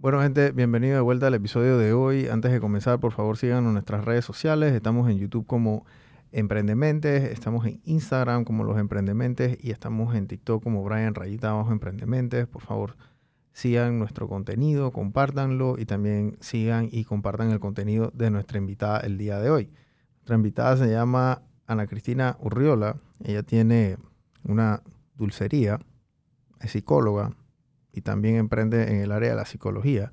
Bueno, gente, bienvenido de vuelta al episodio de hoy. Antes de comenzar, por favor, síganos nuestras redes sociales. Estamos en YouTube como Emprendementes, estamos en Instagram como Los Emprendementes y estamos en TikTok como Brian Rayita Abajo Emprendementes. Por favor, sigan nuestro contenido, compártanlo y también sigan y compartan el contenido de nuestra invitada el día de hoy. Nuestra invitada se llama Ana Cristina Urriola. Ella tiene una dulcería, es psicóloga, y también emprende en el área de la psicología.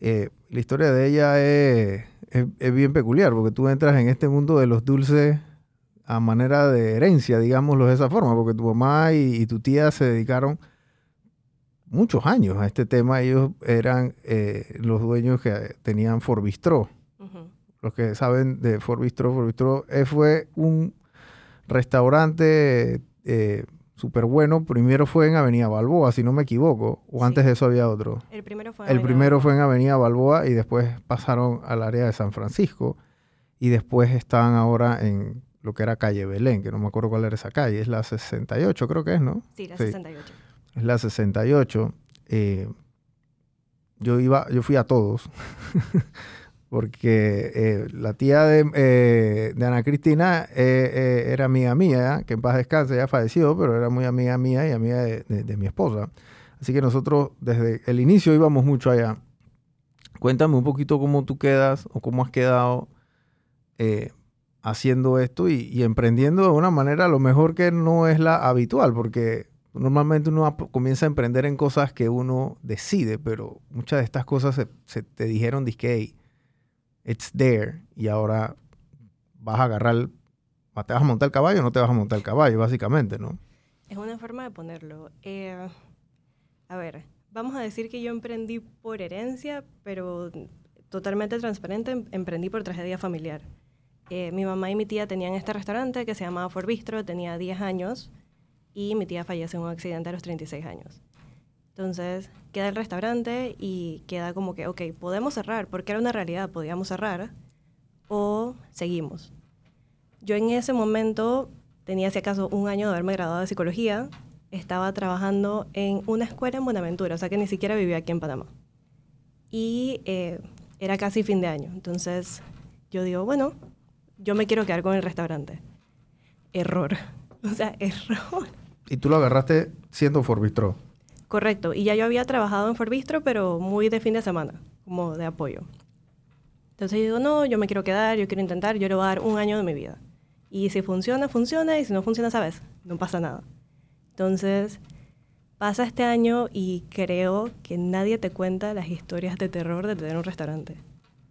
Eh, la historia de ella es, es, bien peculiar porque tú entras en este mundo de los dulces a manera de herencia, digámoslo de esa forma, porque tu mamá y, tu tía se dedicaron muchos años a este tema. Ellos eran eh, los dueños que tenían Forbistro. Los que saben de Forbistro, Forbistro eh, fue un restaurante súper bueno. Primero fue en Avenida Balboa, si no me equivoco, o antes de eso había otro. El primero fue en El primero fue en Avenida Balboa y después pasaron al área de San Francisco y después están ahora en lo que era calle Belén, que no me acuerdo cuál era esa calle, es la 68 creo que es, ¿no? Sí, la 68. Es la 68. Eh, yo iba, yo fui a todos. porque eh, la tía de, eh, Ana Cristina eh, era amiga mía, que en paz descanse, ya falleció, pero era muy amiga mía y amiga de, mi esposa. Así que nosotros desde el inicio íbamos mucho allá. Cuéntame un poquito cómo tú quedas o cómo has quedado haciendo esto y, emprendiendo de una manera a lo mejor que no es la habitual, porque normalmente uno comienza a emprender en cosas que uno decide, pero muchas de estas cosas se, se te dijeron, disque, it's there y ahora vas a agarrar, te vas a montar el caballo o no te vas a montar el caballo, básicamente, ¿no? Es una forma de ponerlo. Eh, a ver, vamos a decir que yo emprendí por herencia, pero totalmente transparente, em, emprendí por tragedia familiar. Eh, mi mamá y mi tía tenían este restaurante que se llamaba Forbistro, tenía 10 años y mi tía fallece en un accidente a los 36 años. Entonces queda el restaurante y queda como que, ok, podemos cerrar, porque era una realidad, podíamos cerrar, o seguimos. Yo en ese momento tenía, si acaso, un año de haberme graduado de psicología, estaba trabajando en una escuela en Buenaventura, o sea que ni siquiera vivía aquí en Panamá. Y eh, era casi fin de año, entonces yo digo, bueno, yo me quiero quedar con el restaurante. Error. O sea, error. ¿Y tú lo agarraste siendo Forbistro? Correcto. Y ya yo había trabajado en Forbistro, pero muy de fin de semana, como de apoyo. Entonces digo, no, yo me quiero quedar, yo quiero intentar, yo le voy a dar un año de mi vida. Y si funciona, funciona, y si no funciona, ¿sabes? No pasa nada. Entonces, pasa este año y creo que nadie te cuenta las historias de terror de tener un restaurante.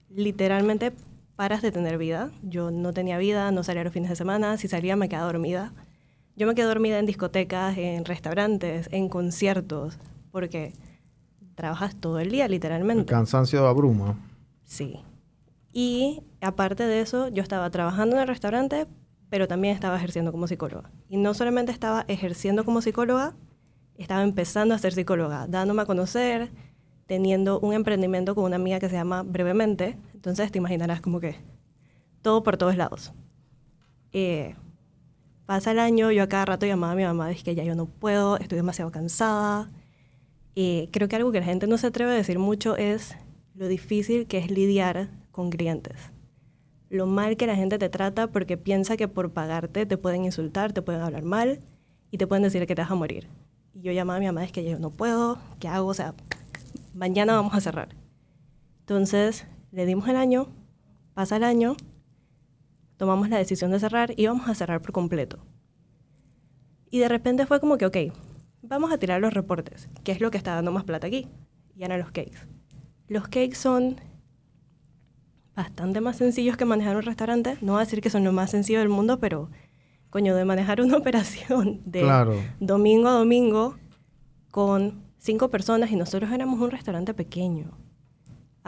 Literalmente paras de tener vida. Yo no tenía vida, no salía los fines de semana, si salía me quedaba dormida. Yo me quedé dormida en discotecas, en restaurantes, en conciertos, porque trabajas todo el día, literalmente. El cansancio abruma. Sí. Y aparte de eso, yo estaba trabajando en el restaurante, pero también estaba ejerciendo como psicóloga. Y no solamente estaba ejerciendo como psicóloga, estaba empezando a ser psicóloga, dándome a conocer, teniendo un emprendimiento con una amiga que se llama Brevemente. Entonces te imaginarás como que todo por todos lados. Eh, Pasa el año, yo a cada rato llamaba a mi mamá, dije que ya yo no puedo, estoy demasiado cansada. Y creo que algo que la gente no se atreve a decir mucho es lo difícil que es lidiar con clientes. Lo mal que la gente te trata porque piensa que por pagarte te pueden insultar, te pueden hablar mal y te pueden decir que te vas a morir. Y yo llamaba a mi mamá, es que yo no puedo, ¿qué hago? O sea, mañana vamos a cerrar. Entonces, le dimos el año, pasa el año, tomamos la decisión de cerrar y vamos a cerrar por completo. Y de repente fue como que, ok, vamos a tirar los reportes, ¿qué es lo que está dando más plata aquí? Y eran los cakes. Los cakes son bastante más sencillos que manejar un restaurante. No voy a decir que son lo más sencillo del mundo, pero coño, de manejar una operación de domingo a domingo con cinco personas y nosotros éramos un restaurante pequeño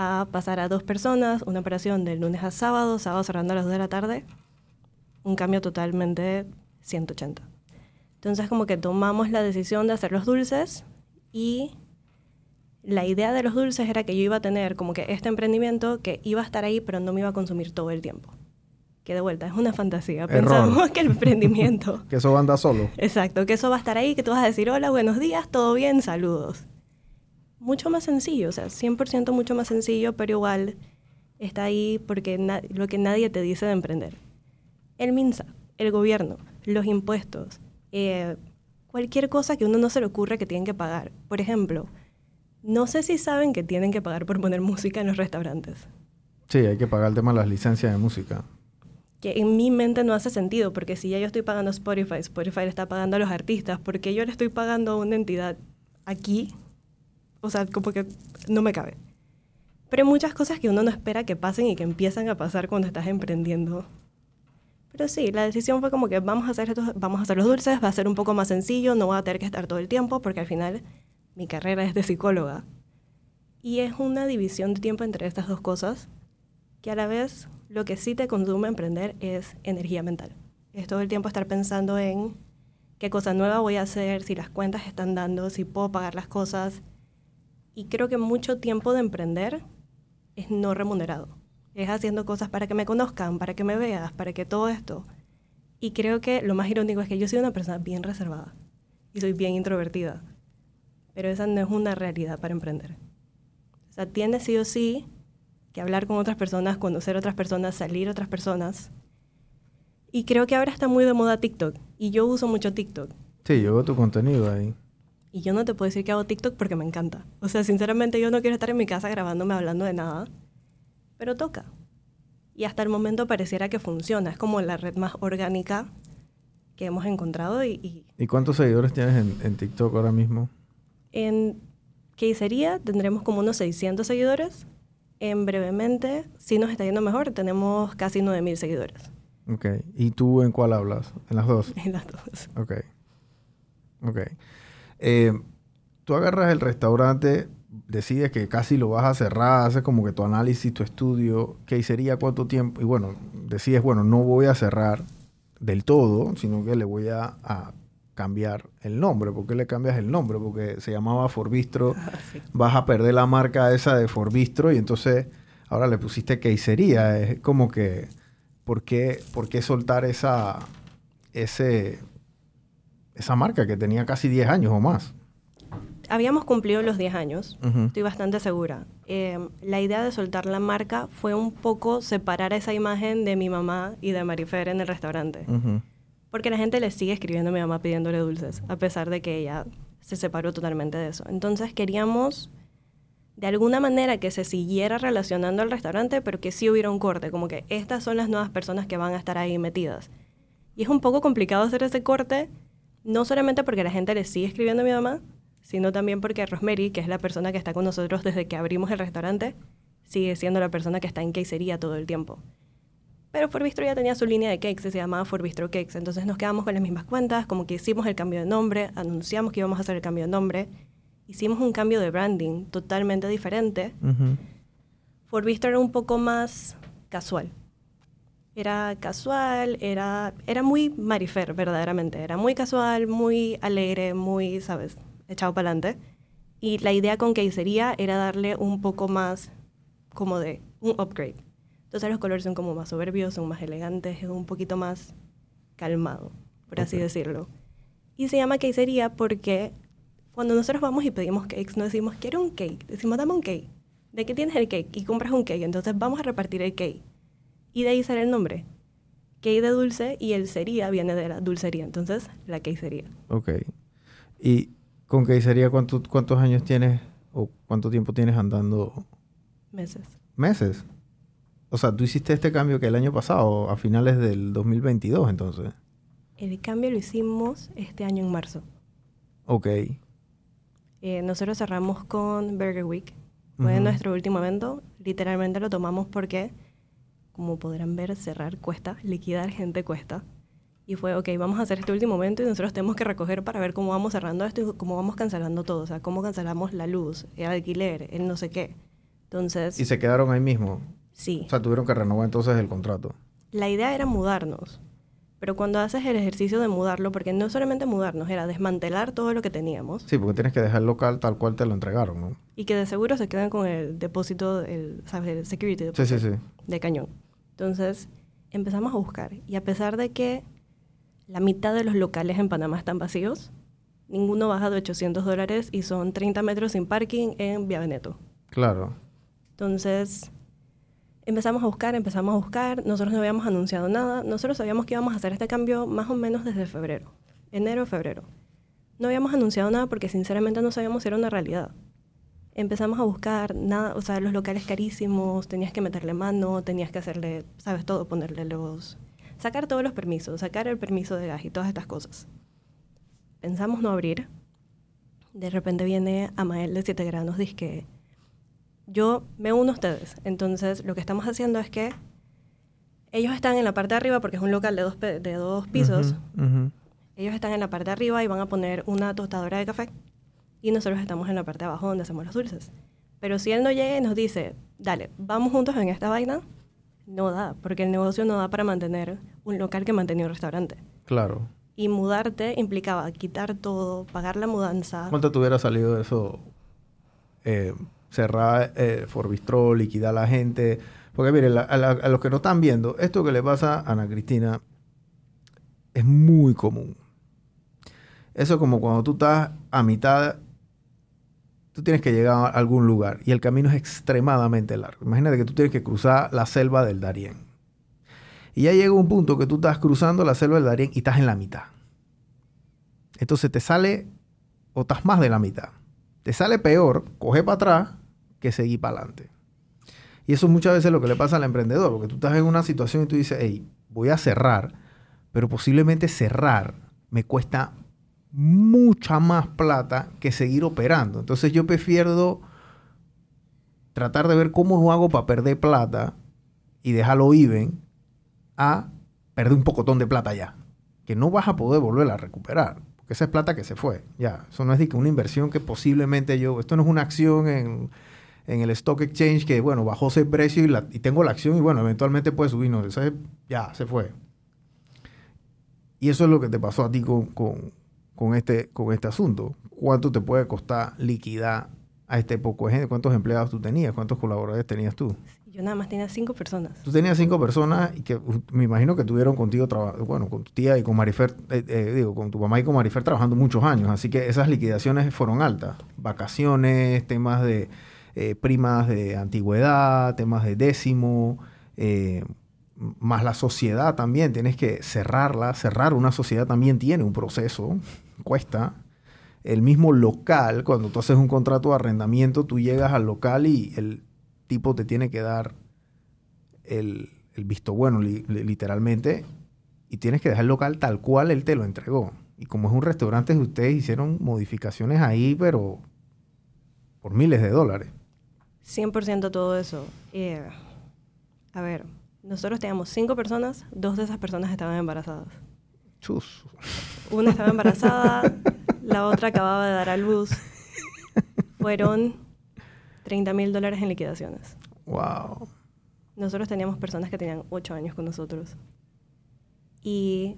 a pasar a dos personas, una operación del lunes a sábado, sábado cerrando a las 2 de la tarde, un cambio totalmente 180. Entonces como que tomamos la decisión de hacer los dulces y la idea de los dulces era que yo iba a tener como que este emprendimiento que iba a estar ahí pero no me iba a consumir todo el tiempo. Que de vuelta, es una fantasía. Pensamos que el emprendimiento... que eso va a andar solo. Exacto, que eso va a estar ahí, que tú vas a decir, hola, buenos días, todo bien, saludos. Mucho más sencillo, o sea, 100% mucho más sencillo, pero igual está ahí porque lo que nadie te dice de emprender. El MINSA, el gobierno, los impuestos, eh, cualquier cosa que uno no se le ocurra que tienen que pagar. Por ejemplo, no sé si saben que tienen que pagar por poner música en los restaurantes. Sí, hay que pagar el tema de las licencias de música. Que en mi mente no hace sentido, porque si ya yo estoy pagando Spotify, Spotify le está pagando a los artistas, porque yo le estoy pagando a una entidad aquí? O sea, como que no me cabe. Pero hay muchas cosas que uno no espera que pasen y que empiezan a pasar cuando estás emprendiendo. Pero sí, la decisión fue como que vamos a hacer vamos a hacer los dulces, va a ser un poco más sencillo, no voy a tener que estar todo el tiempo, porque al final mi carrera es de psicóloga. Y es una división de tiempo entre estas dos cosas, que a la vez lo que sí te consume emprender es energía mental. Es todo el tiempo estar pensando en qué cosa nueva voy a hacer, si las cuentas están dando, si puedo pagar las cosas. Y creo que mucho tiempo de emprender es no remunerado. Es haciendo cosas para que me conozcan, para que me veas, para que todo esto. Y creo que lo más irónico es que yo soy una persona bien reservada y soy bien introvertida. Pero esa no es una realidad para emprender. O sea, tienes sí o sí que hablar con otras personas, conocer otras personas, salir otras personas. Y creo que ahora está muy de moda TikTok. Y yo uso mucho TikTok. Sí, yo veo tu contenido ahí. Y yo no te puedo decir que hago TikTok porque me encanta. O sea, sinceramente yo no quiero estar en mi casa grabándome hablando de nada, pero toca. Y hasta el momento pareciera que funciona. Es como la red más orgánica que hemos encontrado. ¿Y, y, cuántos seguidores tienes en, en, TikTok ahora mismo? En sería tendremos como unos 600 seguidores. En brevemente, si nos está yendo mejor, tenemos casi 9.000 seguidores. Ok. ¿Y tú en cuál hablas? ¿En las dos? En las dos. Ok. Ok. Eh, tú agarras el restaurante, decides que casi lo vas a cerrar, haces como que tu análisis, tu estudio, qué sería cuánto tiempo, y bueno, decides, bueno, no voy a cerrar del todo, sino que le voy a, cambiar el nombre. ¿Por qué le cambias el nombre? Porque se llamaba Forbistro, ah, vas a perder la marca esa de Forbistro y entonces ahora le pusiste quesería. Es como que, ¿por qué, por qué soltar esa, ese, esa marca que tenía casi 10 años o más. Habíamos cumplido los 10 años, estoy bastante segura. Em, la idea de soltar la marca fue un poco separar esa imagen de mi mamá y de Marifer en el restaurante. Porque la gente le sigue escribiendo a mi mamá pidiéndole dulces, a pesar de que ella se separó totalmente de eso. Entonces queríamos de alguna manera que se siguiera relacionando al restaurante, pero que sí hubiera un corte, como que estas son las nuevas personas que van a estar ahí metidas. Y es un poco complicado hacer ese corte no solamente porque la gente le sigue escribiendo a mi mamá, sino también porque Rosemary, que es la persona que está con nosotros desde que abrimos el restaurante, sigue siendo la persona que está en quesería todo el tiempo. Pero Forbistro ya tenía su línea de cakes, se llamaba Forbistro Cakes, entonces nos quedamos con las mismas cuentas, como que hicimos el cambio de nombre, anunciamos que íbamos a hacer el cambio de nombre, hicimos un cambio de branding totalmente diferente. Forbistro era un poco más casual, era casual, era, era muy marifer, verdaderamente. Era muy casual, muy alegre, muy, ¿sabes? Echado para adelante. Y la idea con Quesería era darle un poco más como de un upgrade. Entonces los colores son como más soberbios, son más elegantes, es un poquito más calmado, por así decirlo. Y se llama Quesería porque cuando nosotros vamos y pedimos cakes, no decimos, quiero un cake, decimos, dame un cake. ¿De qué tienes el cake? Y compras un cake, entonces vamos a repartir el cake. Y de ahí sale el nombre. Cake de dulce y el sería viene de la dulcería. Entonces, la quesería. Ok. ¿Y con quesería cuánto, cuántos años tienes o cuánto tiempo tienes andando? Meses. ¿Meses? O sea, tú hiciste este cambio que el año pasado, a finales del 2022, entonces. El cambio lo hicimos este año en marzo. Ok. Eh, nosotros cerramos con Burger Week. Fue nuestro último evento. Literalmente lo tomamos porque como podrán ver, cerrar cuesta, liquidar gente cuesta. Y fue, ok, vamos a hacer este último momento y nosotros tenemos que recoger para ver cómo vamos cerrando esto y cómo vamos cancelando todo. O sea, cómo cancelamos la luz, el alquiler, el no sé qué. Entonces... ¿Y se quedaron ahí mismo? Sí. O sea, tuvieron que renovar entonces el contrato. La idea era mudarnos. Pero cuando haces el ejercicio de mudarlo, porque no solamente mudarnos, era desmantelar todo lo que teníamos. Sí, porque tienes que dejar el local tal cual te lo entregaron, ¿no? Y que de seguro se queden con el depósito, el, ¿sabes? El security sí, sí, sí. de cañón. Entonces empezamos a buscar y a pesar de que la mitad de los locales en Panamá están vacíos, ninguno baja de 800 dólares y son 30 metros sin parking en Via Veneto. Claro. Entonces, empezamos a buscar, empezamos a buscar, nosotros no habíamos anunciado nada, nosotros sabíamos que íbamos a hacer este cambio más o menos desde febrero, enero, febrero. No habíamos anunciado nada porque sinceramente no sabíamos si era una realidad. Empezamos a buscar nada, o sea, los locales carísimos, tenías que meterle mano, tenías que hacerle, sabes todo, ponerle los, sacar todos los permisos, sacar el permiso de gas y todas estas cosas. Pensamos no abrir. De repente viene Amael de 7 grados, dice que yo me uno a ustedes. Entonces, lo que estamos haciendo es que ellos están en la parte de arriba porque es un local de dos, de dos pisos. Ujú, ujú. Ellos están en la parte de arriba y van a poner una tostadora de café. Y nosotros estamos en la parte de abajo donde hacemos los dulces. Pero si él no llega y nos dice, dale, vamos juntos en esta vaina, no da, porque el negocio no da para mantener un local que mantenía un restaurante. Claro. Y mudarte implicaba quitar todo, pagar la mudanza. ¿Cuánto te hubiera salido eso? Eh, cerrar eh, Forbistrol, liquidar a la gente. Porque mire, la- a, la- a los que no están viendo, esto que le pasa a Ana Cristina es muy común. Eso es como cuando tú estás a mitad, tú tienes que llegar a algún lugar y el camino es extremadamente largo. Imagínate que tú tienes que cruzar la selva del Darién. Y ya llega un punto que tú estás cruzando la selva del Darién y estás en la mitad. Entonces te sale, o estás más de la mitad. Te sale peor coger para atrás que seguir para adelante. Y eso muchas veces es lo que le pasa al emprendedor, porque tú estás en una situación y tú dices, hey, voy a cerrar, pero posiblemente cerrar me cuesta mucha más plata que seguir operando. Entonces yo prefiero tratar de ver cómo lo hago para perder plata y dejarlo even a perder un pocotón de plata ya, que no vas a poder volver a recuperar, porque esa es plata que se fue, ya, eso no es que una inversión que posiblemente yo, esto no es una acción en, en el stock exchange que, bueno, bajó ese precio y, la- y tengo la acción y, bueno, eventualmente puede subir, no, ya, se fue. Y eso es lo que te pasó a ti con, con este, con este asunto. ¿Cuánto te puede costar liquidar a este poco de gente? ¿Cuántos empleados tú tenías? ¿Cuántos colaboradores tenías tú? Yo nada más tenía cinco personas. Tú tenías cinco personas y que uh, me imagino que tuvieron contigo, bueno, con tu tía y con Marifer, eh, eh, digo, con tu mamá y con Marifer trabajando muchos años. Así que esas liquidaciones fueron altas. Vacaciones, temas de eh, primas de antigüedad, temas de décimo, más la sociedad también. Tienes que cerrarla. Cerrar una sociedad también tiene un proceso, cuesta. El mismo local, cuando tú haces un contrato de arrendamiento, tú llegas al local y el tipo te tiene que dar el, el visto bueno, li- li- literalmente, y tienes que dejar el local tal cual él te lo entregó. Y como es un restaurante, ustedes hicieron modificaciones ahí, pero por miles de dólares. 100% todo eso. Eh, a ver, nosotros teníamos cinco personas, dos de esas personas estaban embarazadas. Chus. Una estaba embarazada, la otra acababa de dar a luz. Fueron 30 mil dólares en liquidaciones. Wow. Nosotros teníamos personas que tenían 8 años con nosotros. ¿Y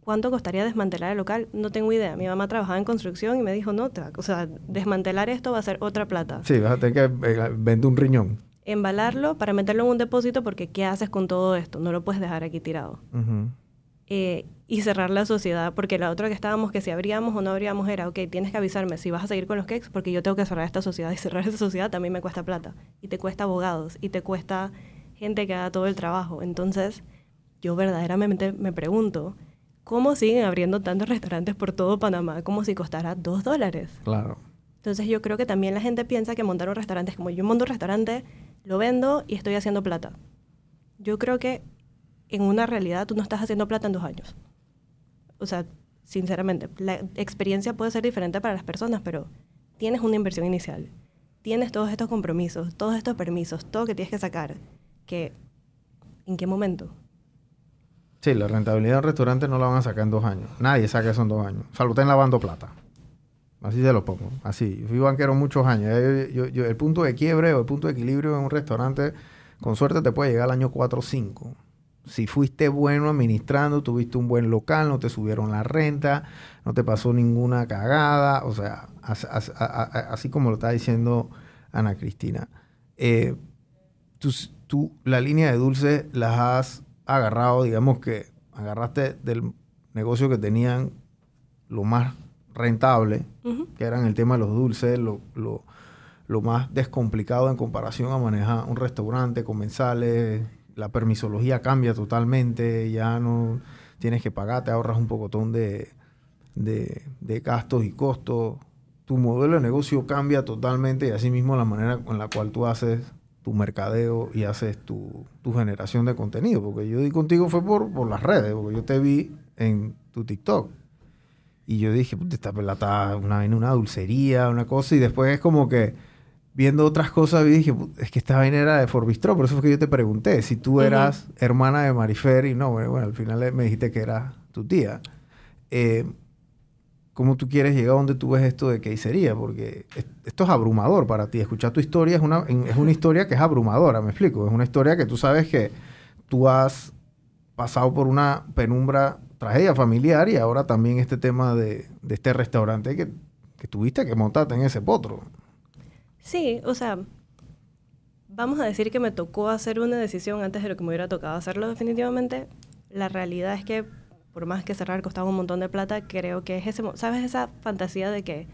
cuánto costaría desmantelar el local? No tengo idea. Mi mamá trabajaba en construcción y me dijo, no, te o sea, desmantelar esto va a ser otra plata. Sí, vas a tener que eh, vender un riñón. Embalarlo para meterlo en un depósito porque ¿qué haces con todo esto? No lo puedes dejar aquí tirado. Ujú. Eh, y cerrar la sociedad, porque la otra que estábamos, que si abríamos o no abríamos era, ok, tienes que avisarme si vas a seguir con los cakes, porque yo tengo que cerrar esta sociedad y cerrar esa sociedad también me cuesta plata. Y te cuesta abogados, y te cuesta gente que haga todo el trabajo. Entonces, yo verdaderamente me pregunto, ¿cómo siguen abriendo tantos restaurantes por todo Panamá como si costara dos dólares? Claro. Entonces yo creo que también la gente piensa que montar un restaurante es como yo monto un restaurante, lo vendo y estoy haciendo plata. Yo creo que en una realidad tú no estás haciendo plata en dos años. O sea, sinceramente, la experiencia puede ser diferente para las personas, pero tienes una inversión inicial, tienes todos estos compromisos, todos estos permisos, todo que tienes que sacar, que ¿en qué momento? Sí, la rentabilidad del restaurante no la van a sacar en dos años. Nadie saca eso en dos años. O sea, lo están lavando plata. Así se lo pongo. Así. Yo fui banquero muchos años. Eh, yo- yo- el punto de quiebre o el punto de equilibrio en un restaurante, con suerte te puede llegar al año 4 o 5. Si fuiste bueno administrando, tuviste un buen local, no te subieron la renta, no te pasó ninguna cagada. O sea, as- as- así como lo está diciendo Ana Cristina. Eh, tú, tú la línea de dulce las has agarrado, digamos que agarraste del negocio que tenían lo más rentable, que eran el tema de los dulces, lo, lo- lo más descomplicado en comparación a manejar un restaurante, comensales, la permisología cambia totalmente, ya no tienes que pagar, te ahorras un pocotón de, de, de gastos y costos. Tu modelo de negocio cambia totalmente y asimismo la manera con la cual tú haces tu mercadeo y haces tu, tu generación de contenido. Porque yo di contigo fue por, por las redes, porque yo te vi en tu TikTok. Y yo dije, puta, esta pelata, una, una dulcería, una cosa, y después es como que viendo otras cosas, vi, dije, "Put- es que esta vaina era de Forbistro, por eso fue que yo te pregunté si tú eras hermana de Marifer, y no, bueno, bueno, al final me dijiste que era tu tía. Eh, ¿Cómo tú quieres llegar a donde tú ves esto de quesería? Porque es- esto es abrumador para ti. Escuchar tu historia es una, es una historia que es abrumadora, me explico. Es una historia que tú sabes que tú has pasado por una penumbra, tragedia familiar y ahora también este tema de, de este restaurante que, que tuviste que montarte en ese potro. Sí, o sea, vamos a decir que me tocó hacer una decisión antes de lo que me hubiera tocado hacerlo definitivamente. La realidad es que por más que cerrar costaba un montón de plata, creo que es ese, ¿sabes? Esa fantasía de que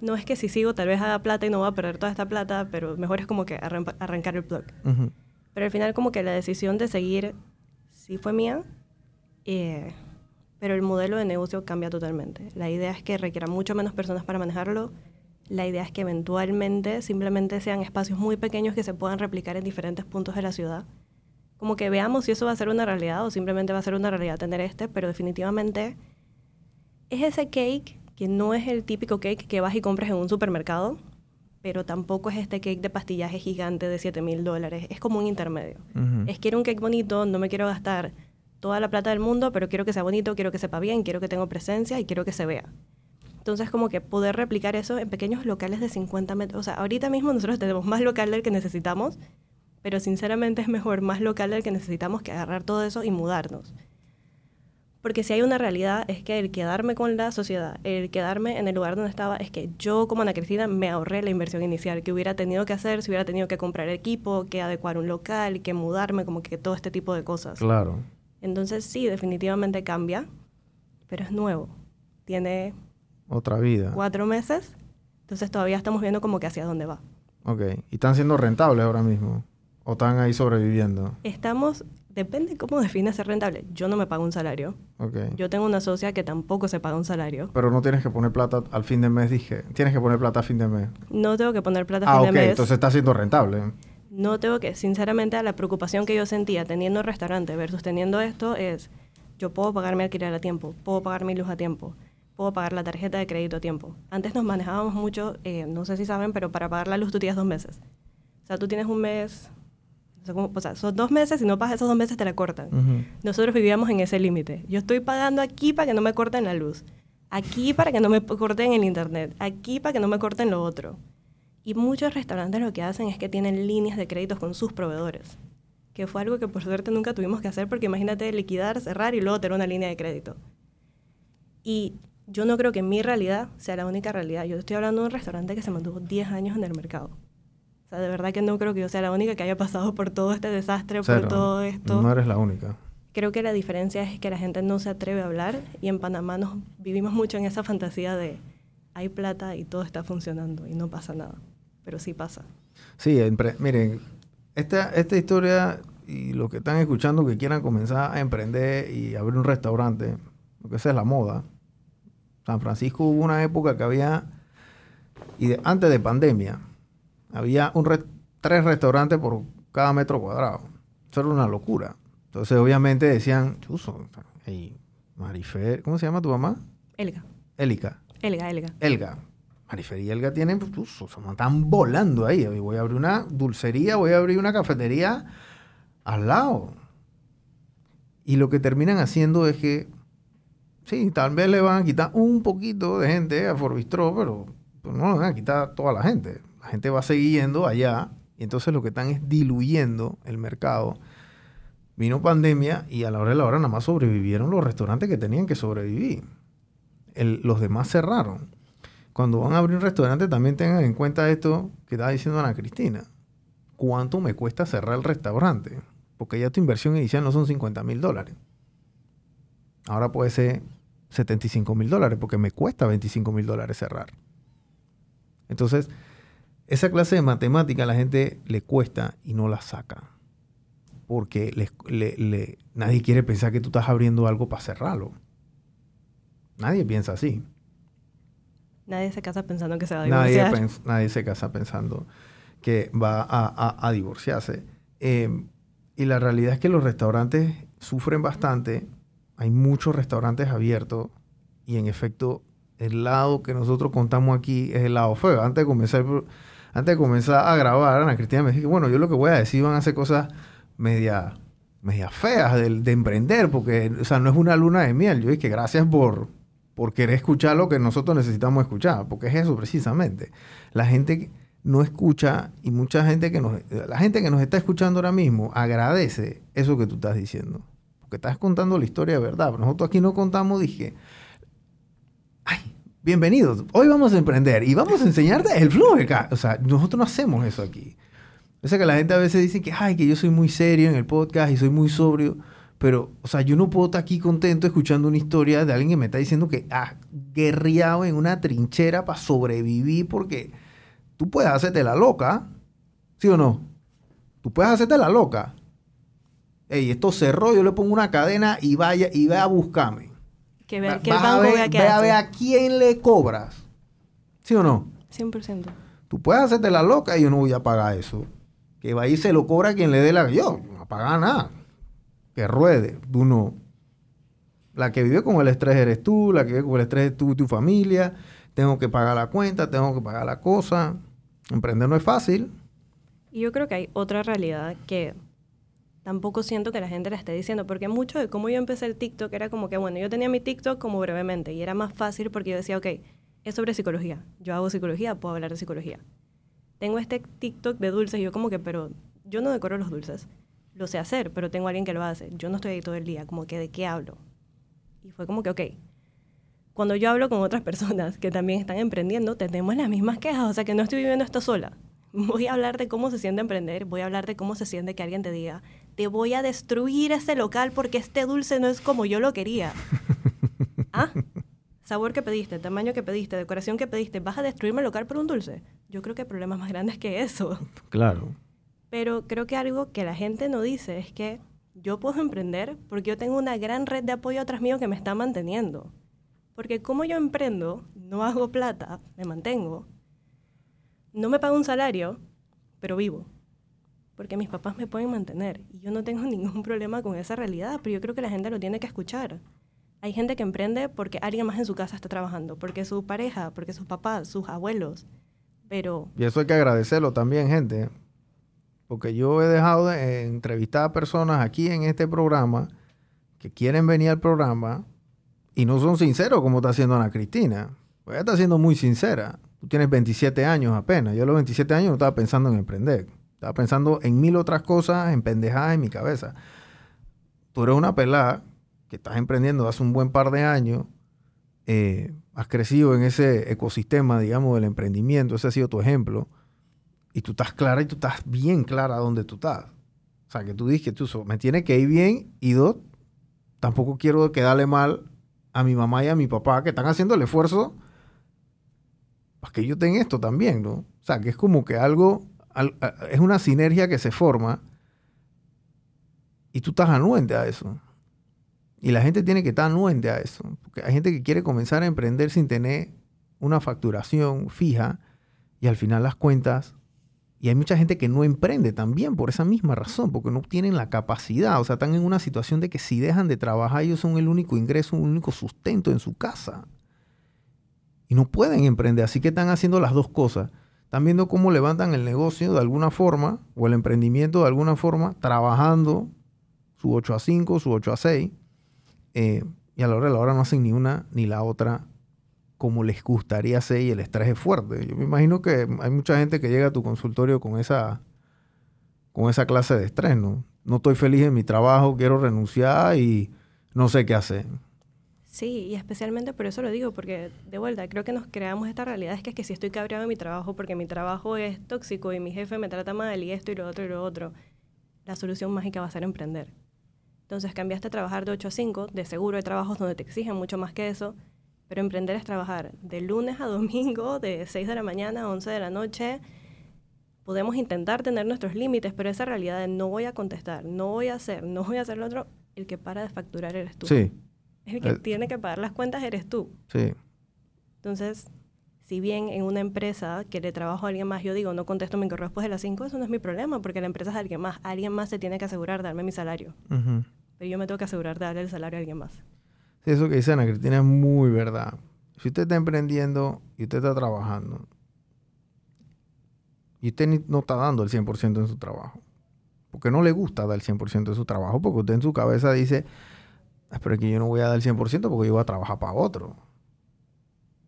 no es que si sigo tal vez haga plata y no voy a perder toda esta plata, pero mejor es como que arran- arrancar el blog. Pero al final como que la decisión de seguir sí fue mía, eh, pero el modelo de negocio cambia totalmente. La idea es que requiera mucho menos personas para manejarlo. La idea es que eventualmente simplemente sean espacios muy pequeños que se puedan replicar en diferentes puntos de la ciudad. Como que veamos si eso va a ser una realidad o simplemente va a ser una realidad tener este, pero definitivamente es ese cake que no es el típico cake que vas y compras en un supermercado, pero tampoco es este cake de pastillaje gigante de 7 mil dólares. Es como un intermedio. Ujú. Es quiero un cake bonito, no me quiero gastar toda la plata del mundo, pero quiero que sea bonito, quiero que sepa bien, quiero que tenga presencia y quiero que se vea. Entonces, como que poder replicar eso en pequeños locales de 50 metros. O sea, ahorita mismo nosotros tenemos más local del que necesitamos, pero sinceramente es mejor más local del que necesitamos que agarrar todo eso y mudarnos. Porque si hay una realidad es que el quedarme con la sociedad, el quedarme en el lugar donde estaba, es que yo como Ana Cristina me ahorré la inversión inicial que hubiera tenido que hacer, si hubiera tenido que comprar equipo, que adecuar un local, que mudarme, como que todo este tipo de cosas. Claro. Entonces sí, definitivamente cambia, pero es nuevo. Tiene Otra vida. cuatro meses, entonces todavía estamos viendo como que hacia dónde va. Ok. ¿Y están siendo rentables ahora mismo? ¿O están ahí sobreviviendo? Estamos, depende cómo defines ser rentable. Yo no me pago un salario. Ok. Yo tengo una socia que tampoco se paga un salario. Pero no tienes que poner plata al fin de mes, dije. Tienes que poner plata a fin de mes. No tengo que poner plata a Ah, fin de mes. Entonces está siendo rentable. No tengo que, sinceramente, la preocupación que yo sentía teniendo el restaurante versus teniendo esto es, yo puedo pagar mi alquiler a tiempo, puedo pagar mi luz a tiempo, puedo pagar la tarjeta de crédito a tiempo. Antes nos manejábamos mucho, eh, no sé si saben, pero para pagar la luz tú tienes dos meses. O sea, tú tienes un mes, no sé cómo- o sea, son dos meses, si no pagas esos dos meses te la cortan. Ujú. Nosotros vivíamos en ese límite. Yo estoy pagando aquí para que no me corten la luz, aquí para que no me corten el internet, aquí para que no me corten lo otro. Y muchos restaurantes lo que hacen es que tienen líneas de créditos con sus proveedores, que fue algo que por suerte nunca tuvimos que hacer porque imagínate liquidar, cerrar y luego tener una línea de crédito. Y yo no creo que mi realidad sea la única realidad. Yo estoy hablando de un restaurante que se mantuvo 10 años en el mercado. O sea, de verdad que no creo que yo sea la única que haya pasado por todo este desastre, Cero. por todo esto. No eres la única. Creo que la diferencia es que la gente no se atreve a hablar y en Panamá nos vivimos mucho en esa fantasía de hay plata y todo está funcionando y no pasa nada. Pero sí pasa. Sí, miren, esta, esta historia y los que están escuchando que quieran comenzar a emprender y abrir un restaurante, porque esa es la moda. San Francisco hubo una época que había, y de- antes de pandemia, había un re- tres restaurantes por cada metro cuadrado. Eso era una locura. Entonces, obviamente decían, chuso, hey, Marifer, ¿cómo se llama tu mamá? Elga, Élica. Elga, Elga. Elga. Marifer y Elga tienen, pues, sea, están volando ahí. Voy a abrir una dulcería, voy a abrir una cafetería al lado. Y lo que terminan haciendo es que, sí, tal vez le van a quitar un poquito de gente a Forbistro, pero, pero no le van a quitar toda la gente. La gente va yendo allá y entonces lo que están es diluyendo el mercado. Vino pandemia y a la hora de la hora nada más sobrevivieron los restaurantes que tenían que sobrevivir. El- los demás cerraron. Cuando van a abrir un restaurante también tengan en cuenta esto que estaba diciendo Ana Cristina. ¿Cuánto me cuesta cerrar el restaurante? Porque ya tu inversión inicial no son 50 mil dólares. Ahora puede ser 75 mil dólares porque me cuesta 25 mil dólares cerrar. Entonces, esa clase de matemática a la gente le cuesta y no la saca. Porque le, nadie quiere pensar que tú estás abriendo algo para cerrarlo. Nadie piensa así. Nadie se casa pensando que se va a divorciar. Nadie, nadie se casa pensando que va a, divorciarse. Eh, y la realidad es que los restaurantes sufren bastante. Hay muchos restaurantes abiertos y en efecto el lado que nosotros contamos aquí es el lado feo. Antes de comenzar, antes de comenzar a grabar, Ana Cristina me dijo, bueno, yo lo que voy a decir van a hacer cosas media, media feas de, de emprender, porque o sea, no es una luna de miel. Yo dije, gracias por, por querer escuchar lo que nosotros necesitamos escuchar, porque es eso precisamente. La gente no escucha y mucha gente que nos, la gente que nos está escuchando ahora mismo agradece eso que tú estás diciendo, porque estás contando la historia de verdad. Nosotros aquí no contamos, dije, ay, bienvenidos, hoy vamos a emprender y vamos a enseñarte el flow acá. O sea, nosotros no hacemos eso aquí. O sea que la gente a veces dice que, ay, que yo soy muy serio en el podcast y soy muy sobrio. Pero, o sea, yo no puedo estar aquí contento escuchando una historia de alguien que me está diciendo que ha guerreado en una trinchera para sobrevivir porque tú puedes hacerte la loca, ¿sí o no? Tú puedes hacerte la loca. Ey, esto cerró, yo le pongo una cadena y vaya y ve a buscarme. Que vea, que el banco vea que a ver a quién le cobras. ¿Sí o no? 100%. Tú puedes hacerte la loca y yo no voy a pagar eso. Que vaya y se lo cobra a quien le dé la... Yo no a pagar nada. Que ruede. Tú no. La que vive con el estrés eres tú, la que vive con el estrés es tú y tu familia tengo que pagar la cuenta, tengo que pagar la cosa. Emprender no es fácil. Y yo creo que hay otra realidad que tampoco siento que la gente la esté diciendo, porque mucho de cómo yo empecé el TikTok era como que, bueno, yo tenía mi TikTok como brevemente y era más fácil porque yo decía, ok, es sobre psicología. Yo hago psicología, puedo hablar de psicología. Tengo este TikTok de dulces y yo como que, pero yo no decoro los dulces. Lo sé hacer, pero tengo alguien que lo hace. Yo no estoy ahí todo el día, como que de qué hablo. Y fue como que, ok, cuando yo hablo con otras personas que también están emprendiendo, tenemos las mismas quejas, o sea que no estoy viviendo esto sola. Voy a hablar de cómo se siente emprender, voy a hablar de cómo se siente que alguien te diga, te voy a destruir este local porque este dulce no es como yo lo quería. ¿Ah? Sabor que pediste, tamaño que pediste, decoración que pediste, ¿vas a destruirme el local por un dulce? Yo creo que hay problemas más grandes que eso. Claro. Pero creo que algo que la gente no dice es que yo puedo emprender porque yo tengo una gran red de apoyo atrás mío que me está manteniendo. Porque como yo emprendo, no hago plata, me mantengo, no me pago un salario, pero vivo. Porque mis papás me pueden mantener y yo no tengo ningún problema con esa realidad, pero yo creo que la gente lo tiene que escuchar. Hay gente que emprende porque alguien más en su casa está trabajando, porque su pareja, porque sus papás, sus abuelos. Pero... Y eso hay que agradecerlo también, gente. Porque yo he dejado de entrevistar a personas aquí en este programa que quieren venir al programa y no son sinceros como está haciendo Ana Cristina. Pues ella está siendo muy sincera. Tú tienes 27 años apenas. Yo a los 27 años no estaba pensando en emprender. Estaba pensando en mil otras cosas, en pendejadas en mi cabeza. Tú eres una pelada que estás emprendiendo hace un buen par de años. Eh, has crecido en ese ecosistema, digamos, del emprendimiento. Ese ha sido tu ejemplo. Y tú estás clara y tú estás bien clara dónde tú estás. O sea, que tú dices que tú me tiene que ir bien y dos, tampoco quiero quedarle mal a mi mamá y a mi papá que están haciendo el esfuerzo para que yo tenga esto también, ¿no? O sea, que es como que algo, es una sinergia que se forma y tú estás anuente a eso. Y la gente tiene que estar anuente a eso. Porque hay gente que quiere comenzar a emprender sin tener una facturación fija y al final las cuentas y hay mucha gente que no emprende también por esa misma razón, porque no tienen la capacidad, o sea, están en una situación de que si dejan de trabajar ellos son el único ingreso, el único sustento en su casa. Y no pueden emprender, así que están haciendo las dos cosas. Están viendo cómo levantan el negocio de alguna forma, o el emprendimiento de alguna forma, trabajando su 8 a 5, su 8 a 6, eh, y a la hora de la hora no hacen ni una ni la otra como les gustaría hacer y el estrés es fuerte. Yo me imagino que hay mucha gente que llega a tu consultorio con esa, con esa clase de estrés, ¿no? No estoy feliz en mi trabajo, quiero renunciar y no sé qué hacer. Sí, y especialmente por eso lo digo, porque de vuelta, creo que nos creamos esta realidad, es que, es que si estoy cabreado en mi trabajo porque mi trabajo es tóxico y mi jefe me trata mal y esto y lo otro y lo otro, la solución mágica va a ser emprender. Entonces cambiaste a trabajar de 8 a 5, de seguro hay trabajos donde te exigen mucho más que eso, pero emprender es trabajar de lunes a domingo, de 6 de la mañana a 11 de la noche. Podemos intentar tener nuestros límites, pero esa realidad no voy a contestar, no voy a hacer, no voy a hacer lo otro, el que para de facturar eres tú. Sí. El que Eh. tiene que pagar las cuentas eres tú. Sí. Entonces, si bien en una empresa que le trabajo a alguien más, yo digo, no contesto mi correo después de las 5, eso no es mi problema, porque la empresa es de alguien más. Alguien más se tiene que asegurar de darme mi salario. Ujú. Pero yo me tengo que asegurar de darle el salario a alguien más. Sí, eso que dice Ana Cristina es muy verdad. Si usted está emprendiendo y usted está trabajando y usted ni- no está dando el 100% en su trabajo, porque no le gusta dar el 100% de su trabajo, porque usted en su cabeza dice, "Ah, pero que yo no voy a dar el 100% porque yo voy a trabajar para otro.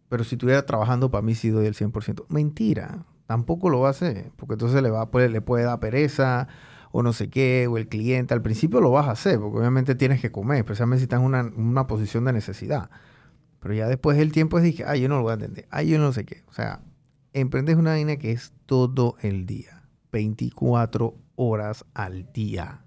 Pero si estuviera trabajando para mí sí doy el 100%. Mentira, tampoco lo va a hacer, porque entonces le, va poder- le puede dar pereza o no sé qué, o el cliente. Al principio lo vas a hacer, porque obviamente tienes que comer, especialmente si estás en una, posición de necesidad. Pero ya después el tiempo es dije, ay, yo no lo voy a entender, ay, yo no sé qué. O sea, emprendes una vaina que es todo el día, 24 horas al día.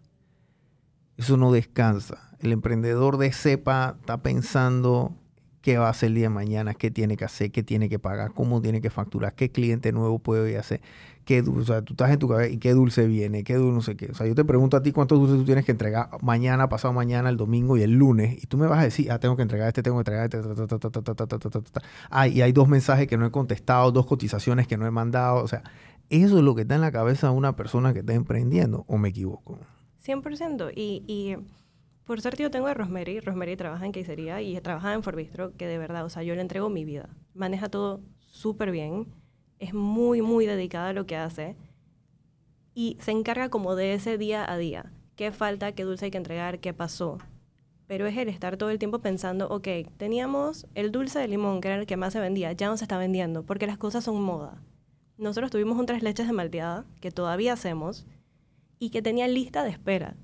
Eso no descansa. El emprendedor de cepa está pensando qué va a hacer el día de mañana, qué tiene que hacer, qué tiene que pagar, cómo tiene que facturar, qué cliente nuevo puede hacer, qué dulce, o sea, tú estás en tu cabeza y qué dulce viene, qué dulce, no sé qué. O sea, yo te pregunto a ti cuántos dulces tú tienes que entregar mañana, pasado mañana, el domingo y el lunes, y tú me vas a decir, ah, tengo que entregar este, tengo que entregar este, y hay dos mensajes que no he contestado, dos cotizaciones que no he mandado, o sea, eso es lo que está en la cabeza de una persona que está emprendiendo, o me equivoco. 100%, y... y por suerte yo tengo a Rosemary. Rosemary trabaja en quesería y trabaja en Forbistro, que de verdad, o sea, yo le entrego mi vida. Maneja todo súper bien. Es muy, muy dedicada a lo que hace. Y se encarga como de ese día a día. ¿Qué falta? ¿Qué dulce hay que entregar? ¿Qué pasó? Pero es el estar todo el tiempo pensando, ok, teníamos el dulce de limón, que era el que más se vendía, ya no se está vendiendo, porque las cosas son moda. Nosotros tuvimos un tres leches de malteada, que todavía hacemos, y que tenía lista de espera.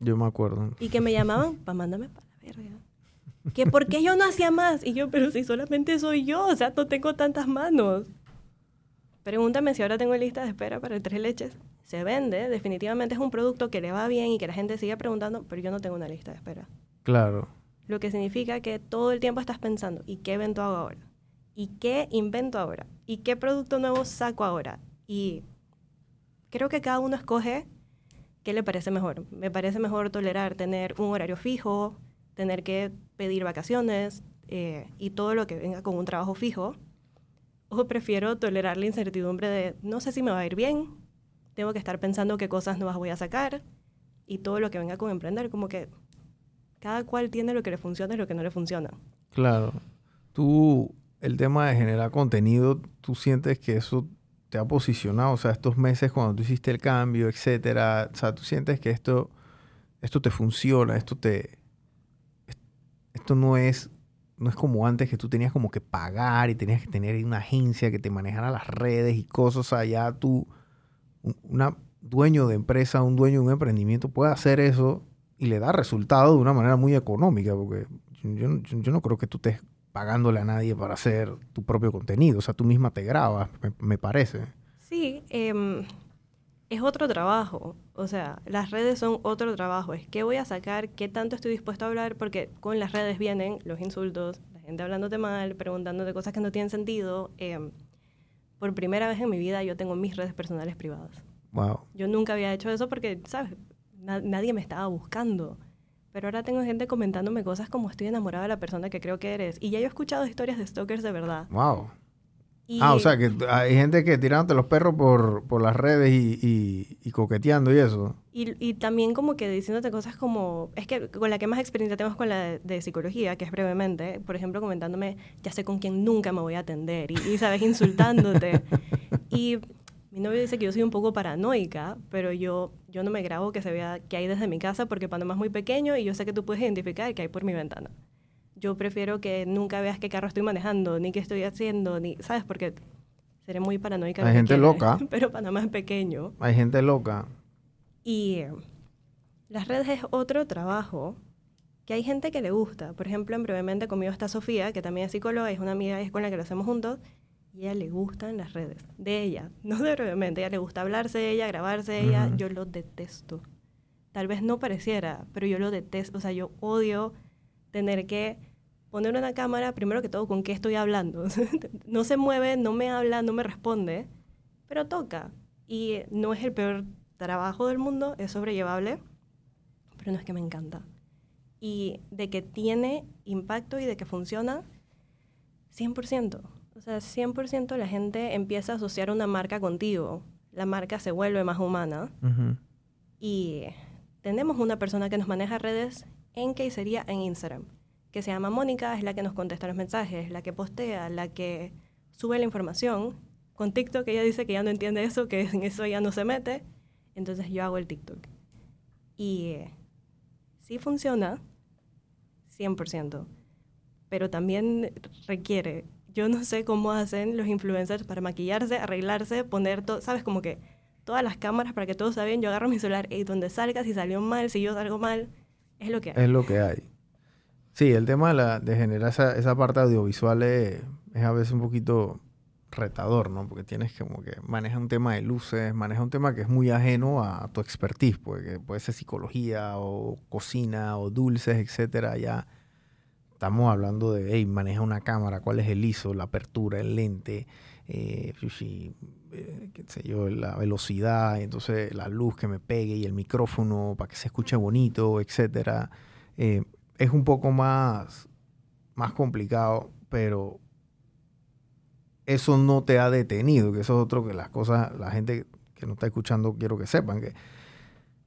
Yo me acuerdo. Y que me llamaban para mándame para la verga. Que por qué yo no hacía más. Y yo, pero si solamente soy yo, o sea, no tengo tantas manos. Pregúntame si ahora tengo lista de espera para el tres leches. Se vende, definitivamente es un producto que le va bien y que la gente sigue preguntando, pero yo no tengo una lista de espera. Claro. Lo que significa que todo el tiempo estás pensando, ¿y qué evento hago ahora? ¿Y qué invento ahora? ¿Y qué producto nuevo saco ahora? Y creo que cada uno escoge qué le parece mejor. Me parece mejor tolerar tener un horario fijo, tener que pedir vacaciones eh, y todo lo que venga con un trabajo fijo. O prefiero tolerar la incertidumbre de no sé si me va a ir bien, tengo que estar pensando qué cosas nuevas voy a sacar y todo lo que venga con emprender, como que cada cual tiene lo que le funciona y lo que no le funciona. Claro. Tú, el tema de generar contenido, tú sientes que eso te ha posicionado, o sea, estos meses cuando tú hiciste el cambio, etcétera, o sea, tú sientes que esto, esto te funciona, esto te, esto no es, no es como antes que tú tenías como que pagar y tenías que tener una agencia que te manejara las redes y cosas, o sea, ya tú, un dueño de empresa, un dueño de un emprendimiento puede hacer eso y le da resultado de una manera muy económica, porque yo no creo que tú estés pagándole a nadie para hacer tu propio contenido, o sea, tú misma te grabas, me, me parece. Sí, em, es otro trabajo. O sea, las redes son otro trabajo. Es qué voy a sacar, qué tanto estoy dispuesto a hablar, porque con las redes vienen los insultos, la gente hablándote mal, preguntándote cosas que no tienen sentido. Em, por primera vez en mi vida yo tengo mis redes personales privadas. Wow. Yo nunca había hecho eso porque, ¿sabes? Na- nadie me estaba buscando. Pero ahora tengo gente comentándome cosas como estoy enamorada de la persona que creo que eres. Y ya yo he escuchado historias de stalkers de verdad. Wow. Y Ah, o sea, que hay gente que tirándote los perros por, por las redes y, y- y coqueteando y eso. Y, y también como que diciéndote cosas como, es que con la que más experiencia tengo es con la de, de psicología, que es brevemente, por ejemplo, comentándome, ya sé con quién nunca me voy a atender, y, sabes, insultándote. y mi novio dice que yo soy un poco paranoica, pero yo, yo no me grabo que se vea que hay desde mi casa porque Panamá es muy pequeño y yo sé que tú puedes identificar que hay por mi ventana. Yo prefiero que nunca veas qué carro estoy manejando, ni qué estoy haciendo, ni, ¿sabes? Porque seré muy paranoica. Hay gente quiera, loca. Pero Panamá es pequeño. Hay gente loca. Y eh, las redes es otro trabajo que hay gente que le gusta. Por ejemplo, en brevemente conmigo está Sofía, que también es psicóloga, es una amiga es con la que lo hacemos juntos, y a ella le gustan las redes. De ella, no de brevemente, a ella le gusta hablarse de ella, grabarse de ella. Ujú. Yo lo detesto. tal vez no pareciera, pero yo lo detesto, o sea, yo odio tener que poner una cámara, primero que todo, con qué estoy hablando. no se mueve, no me habla, no me responde, pero toca. Y no es el peor trabajo del mundo, es sobrellevable, pero no es que me encanta. Y de que tiene impacto y de que funciona, 100%. O sea, 100% la gente empieza a asociar una marca contigo. La marca se vuelve más humana. Y tenemos una persona que nos maneja redes en que sería en Instagram, que se llama Mónica, es la que nos contesta los mensajes, la que postea, la que sube la información. Con TikTok ella dice que ya no entiende eso, que en eso ya no se mete. Entonces yo hago el TikTok. Y sí funciona, 100%, pero también requiere yo no sé cómo hacen los influencers para maquillarse, arreglarse, poner todo, ¿sabes? Como que todas las cámaras para que todo salga bien. Yo agarro mi celular y donde salga, si salió mal, si yo salgo mal, es lo que hay. Es lo que hay. Sí, el tema de, la, de generar esa, esa parte audiovisual es, a veces un poquito retador, ¿no? Porque tienes que como que maneja un tema de luces, maneja un tema que es muy ajeno a, tu expertise, porque puede ser psicología o cocina o dulces, etcétera, ya Estamos hablando de, hey, maneja una cámara, cuál es el ISO, la apertura, el lente, eh, eh, qué sé yo, la velocidad, entonces la luz que me pegue y el micrófono para que se escuche bonito, etcétera. Eh, es un poco más, más complicado, pero eso no te ha detenido, que eso es otro que las cosas, la gente que no está escuchando quiero que sepan que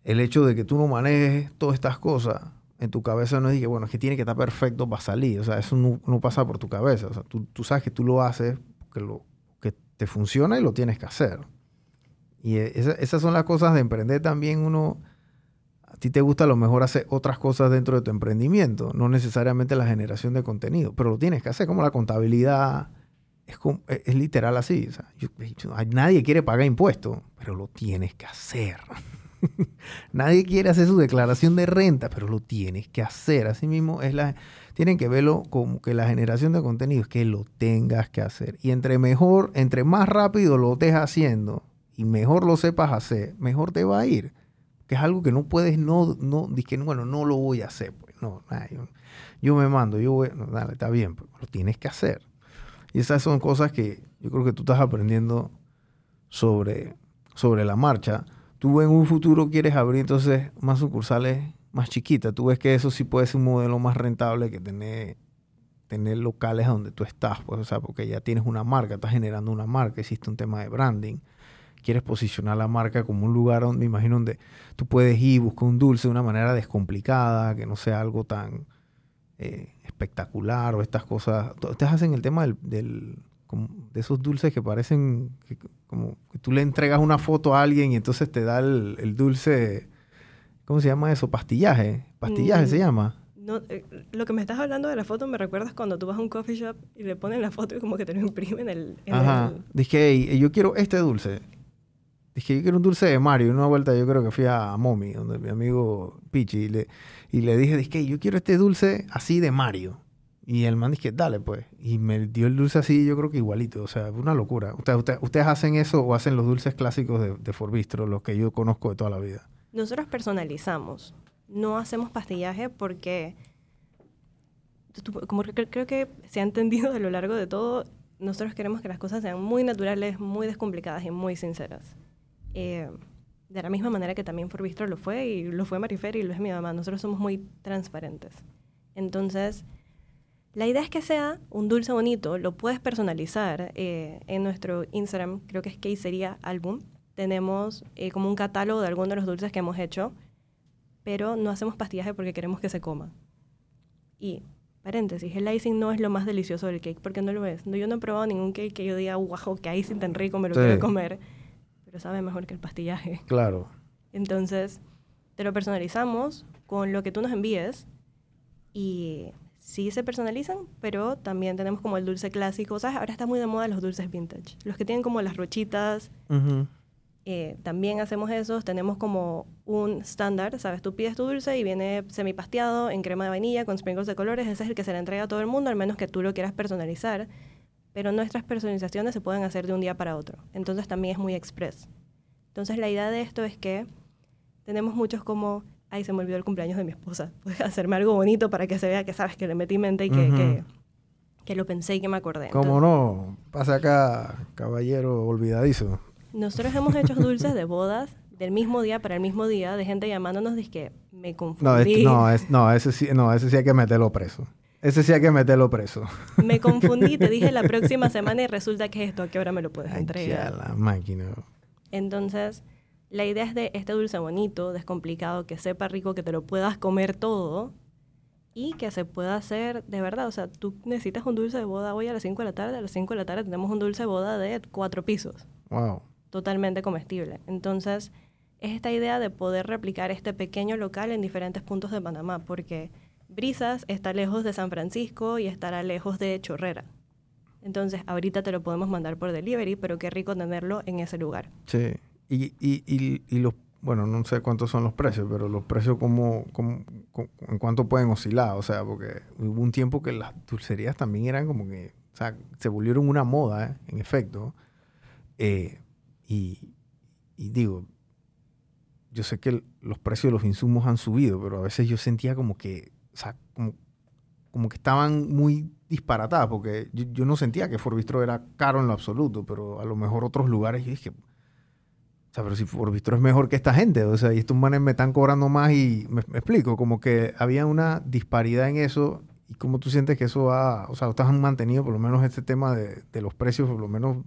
el hecho de que tú no manejes todas estas cosas en tu cabeza no es que, bueno, es que tiene que estar perfecto para salir. O sea, eso no, pasa por tu cabeza. O sea, tú, tú, sabes que tú lo haces que, lo, que te funciona y lo tienes que hacer. Y e, esas son las cosas de emprender también. Uno, a ti te gusta a lo mejor hacer otras cosas dentro de tu emprendimiento, no necesariamente la generación de contenido, pero lo tienes que hacer, como la contabilidad. Es, e, es literal así. O sea, nadie quiere pagar impuestos, pero lo tienes que hacer. Nadie quiere hacer su declaración de renta, pero lo tienes que hacer. Así mismo es la, tienen que verlo como que la generación de contenido es que lo tengas que hacer. Y entre mejor, entre más rápido lo estés haciendo y mejor lo sepas hacer, mejor te va a ir. Que es algo que no puedes, no, no, que bueno, no lo voy a hacer. Pues no, yo, me mando, yo voy, no, dale, está bien, pero lo tienes que hacer. Y esas son cosas que yo creo que tú estás aprendiendo sobre, sobre la marcha tú en un futuro quieres abrir entonces más sucursales más chiquitas. Tú ves que eso sí puede ser un modelo más rentable que tener, tener locales donde tú estás, pues, o sea, porque ya tienes una marca, estás generando una marca, existe un tema de branding. Quieres posicionar la marca como un lugar donde, me imagino, donde tú puedes ir, buscar un dulce de una manera descomplicada, que no sea algo tan eh, espectacular o estas cosas. Ustedes hacen el tema del de esos dulces que parecen como que tú le entregas una foto a alguien y entonces te da el, dulce, ¿cómo se llama eso? Pastillaje. Pastillaje se mm, llama. No, eh, lo que me estás hablando de la foto me recuerdas cuando tú vas a un coffee shop y le ponen la foto y como que te lo imprimen el... En Ajá. Dije, yo quiero este dulce. Dije, yo quiero un dulce de Mario. Una vuelta yo creo que fui a Momi, donde mi amigo Pichi, y le, y le dije, dije, yo quiero este dulce así de Mario. Y el man dice, dale pues. Y me dio el dulce así, yo creo que igualito. O sea, una locura. ¿Ustedes, ustedes hacen eso o hacen los dulces clásicos de, de Forbistro, los que yo conozco de toda la vida? Nosotros personalizamos. No hacemos pastillaje porque, como creo que se ha entendido a lo largo de todo, nosotros queremos que las cosas sean muy naturales, muy descomplicadas y muy sinceras. Eh, de la misma manera que también Forbistro lo fue y lo fue Marifer y lo es mi mamá. Nosotros somos muy transparentes. Entonces la idea es que sea un dulce bonito, lo puedes personalizar. Eh, en nuestro Instagram, creo que es Quesería Album, tenemos eh, como un catálogo de algunos de los dulces que hemos hecho, pero no hacemos pastillaje porque queremos que se coma. Y, paréntesis, el icing no es lo más delicioso del cake, porque no lo es. No, yo no he probado ningún cake que yo diga, wow, que icing tan rico, me lo quiero comer, pero sabe mejor que el pastillaje. Claro. Entonces, te lo personalizamos con lo que tú nos envíes y sí se personalizan, pero también tenemos como el dulce clásico. ¿Sabes? Ahora está muy de moda los dulces vintage. Los que tienen como las rochitas. Eh, también hacemos esos. Tenemos como un estándar, ¿sabes? Tú pides tu dulce y viene semipasteado en crema de vainilla con sprinkles de colores. Ese es el que se le entrega a todo el mundo, al menos que tú lo quieras personalizar. Pero nuestras personalizaciones se pueden hacer de un día para otro. Entonces también es muy express. Entonces la idea de esto es que tenemos muchos como ay, se me olvidó el cumpleaños de mi esposa. Puedes hacerme algo bonito para que se vea que sabes que le metí mente y que, que, que lo pensé y que me acordé. ¿Cómo no? Pasa acá, caballero olvidadizo. Nosotros hemos hecho dulces de bodas del mismo día para el mismo día de gente llamándonos y que me confundí. No, es- no, es- no, ese sí, no, ese sí hay que meterlo preso. Ese sí hay que meterlo preso. Me confundí, te dije la próxima semana y resulta que es esto, ¿a qué hora me lo puedes Ay, ya entregar? la máquina. Entonces, la idea es de este dulce bonito, descomplicado, que sepa rico, que te lo puedas comer todo y que se pueda hacer de verdad. O sea, tú necesitas un dulce de boda hoy a las 5 de la tarde, a las 5 de la tarde tenemos un dulce de boda de cuatro pisos, Wow. totalmente comestible. Entonces, es esta idea de poder replicar este pequeño local en diferentes puntos de Panamá, porque Brisas está lejos de San Francisco y estará lejos de Chorrera. Entonces, ahorita te lo podemos mandar por delivery, pero qué rico tenerlo en ese lugar. Sí. Y, y, y, y los, bueno, no sé cuántos son los precios, pero los precios como, como, como- en cuánto pueden oscilar. O sea, porque hubo un tiempo que las dulcerías también eran como que, o sea, se volvieron una moda, ¿eh? en efecto. Eh, y, y digo, yo sé que los precios de los insumos han subido, pero a veces yo sentía como que, o sea, como, como que estaban muy disparatadas, porque yo, yo no sentía que Forbistro era caro en lo absoluto, pero a lo mejor otros lugares yo dije, o sea, pero si Forbistro es mejor que esta gente, o sea, y estos manes me están cobrando más y me, me explico, como que había una disparidad en eso y cómo tú sientes que eso va, o sea, ustedes han mantenido por lo menos este tema de, de los precios por lo menos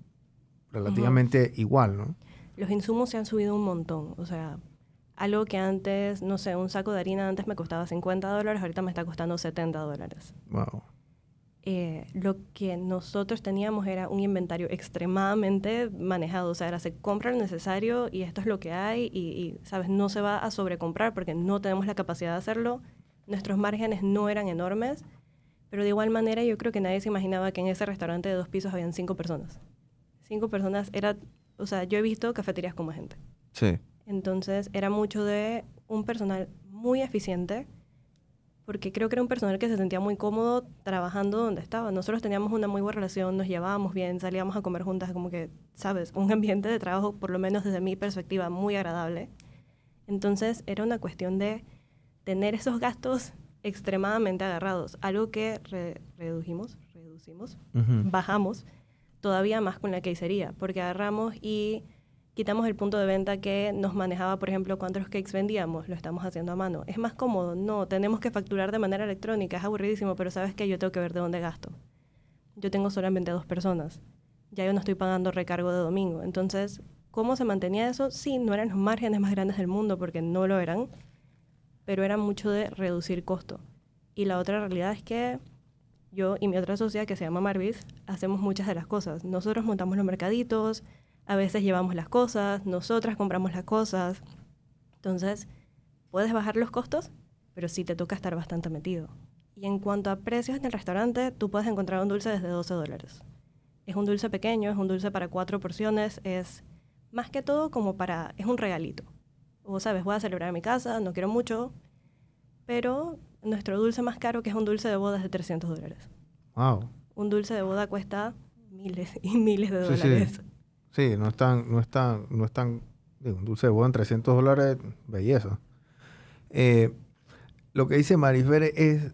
relativamente igual, ¿no? Los insumos se han subido un montón. O sea, algo que antes, no sé, un saco de harina antes me costaba 50 dólares, ahorita me está costando 70 dólares. Wow. Eh, lo que nosotros teníamos era un inventario extremadamente manejado. O sea, era se compra lo necesario y esto es lo que hay y, y, ¿sabes? No se va a sobrecomprar porque no tenemos la capacidad de hacerlo. Nuestros márgenes no eran enormes, pero de igual manera yo creo que nadie se imaginaba que en ese restaurante de dos pisos habían cinco personas. Cinco personas era, o sea, yo he visto cafeterías como gente. Sí. Entonces era mucho de un personal muy eficiente, porque creo que era un personal que se sentía muy cómodo trabajando donde estaba. Nosotros teníamos una muy buena relación, nos llevábamos bien, salíamos a comer juntas, como que, sabes, un ambiente de trabajo, por lo menos desde mi perspectiva, muy agradable. Entonces era una cuestión de tener esos gastos extremadamente agarrados, algo que re- redujimos, reducimos, bajamos todavía más con la quesería, porque agarramos y quitamos el punto de venta que nos manejaba, por ejemplo, cuántos cakes vendíamos, lo estamos haciendo a mano. Es más cómodo, no, tenemos que facturar de manera electrónica, es aburridísimo, pero sabes que yo tengo que ver de dónde gasto. Yo tengo solamente dos personas, ya yo no estoy pagando recargo de domingo. Entonces, ¿cómo se mantenía eso? Sí, no eran los márgenes más grandes del mundo, porque no lo eran, pero era mucho de reducir costo. Y la otra realidad es que yo y mi otra socia, que se llama Marvis, hacemos muchas de las cosas. Nosotros montamos los mercaditos, a veces llevamos las cosas, nosotras compramos las cosas. Entonces, puedes bajar los costos, pero sí te toca estar bastante metido. Y en cuanto a precios en el restaurante, tú puedes encontrar un dulce desde 12 dólares. Es un dulce pequeño, es un dulce para cuatro porciones, es más que todo como para, es un regalito. O sabes, voy a celebrar en mi casa, no quiero mucho, pero nuestro dulce más caro, que es un dulce de boda, es de 300 dólares. Wow. Un dulce de boda cuesta miles y miles de Sí, dólares. Sí, no tan, no es tan, no es tan, digo, un dulce de boda en 300 dólares, belleza. Eh, lo que dice Marisfer es,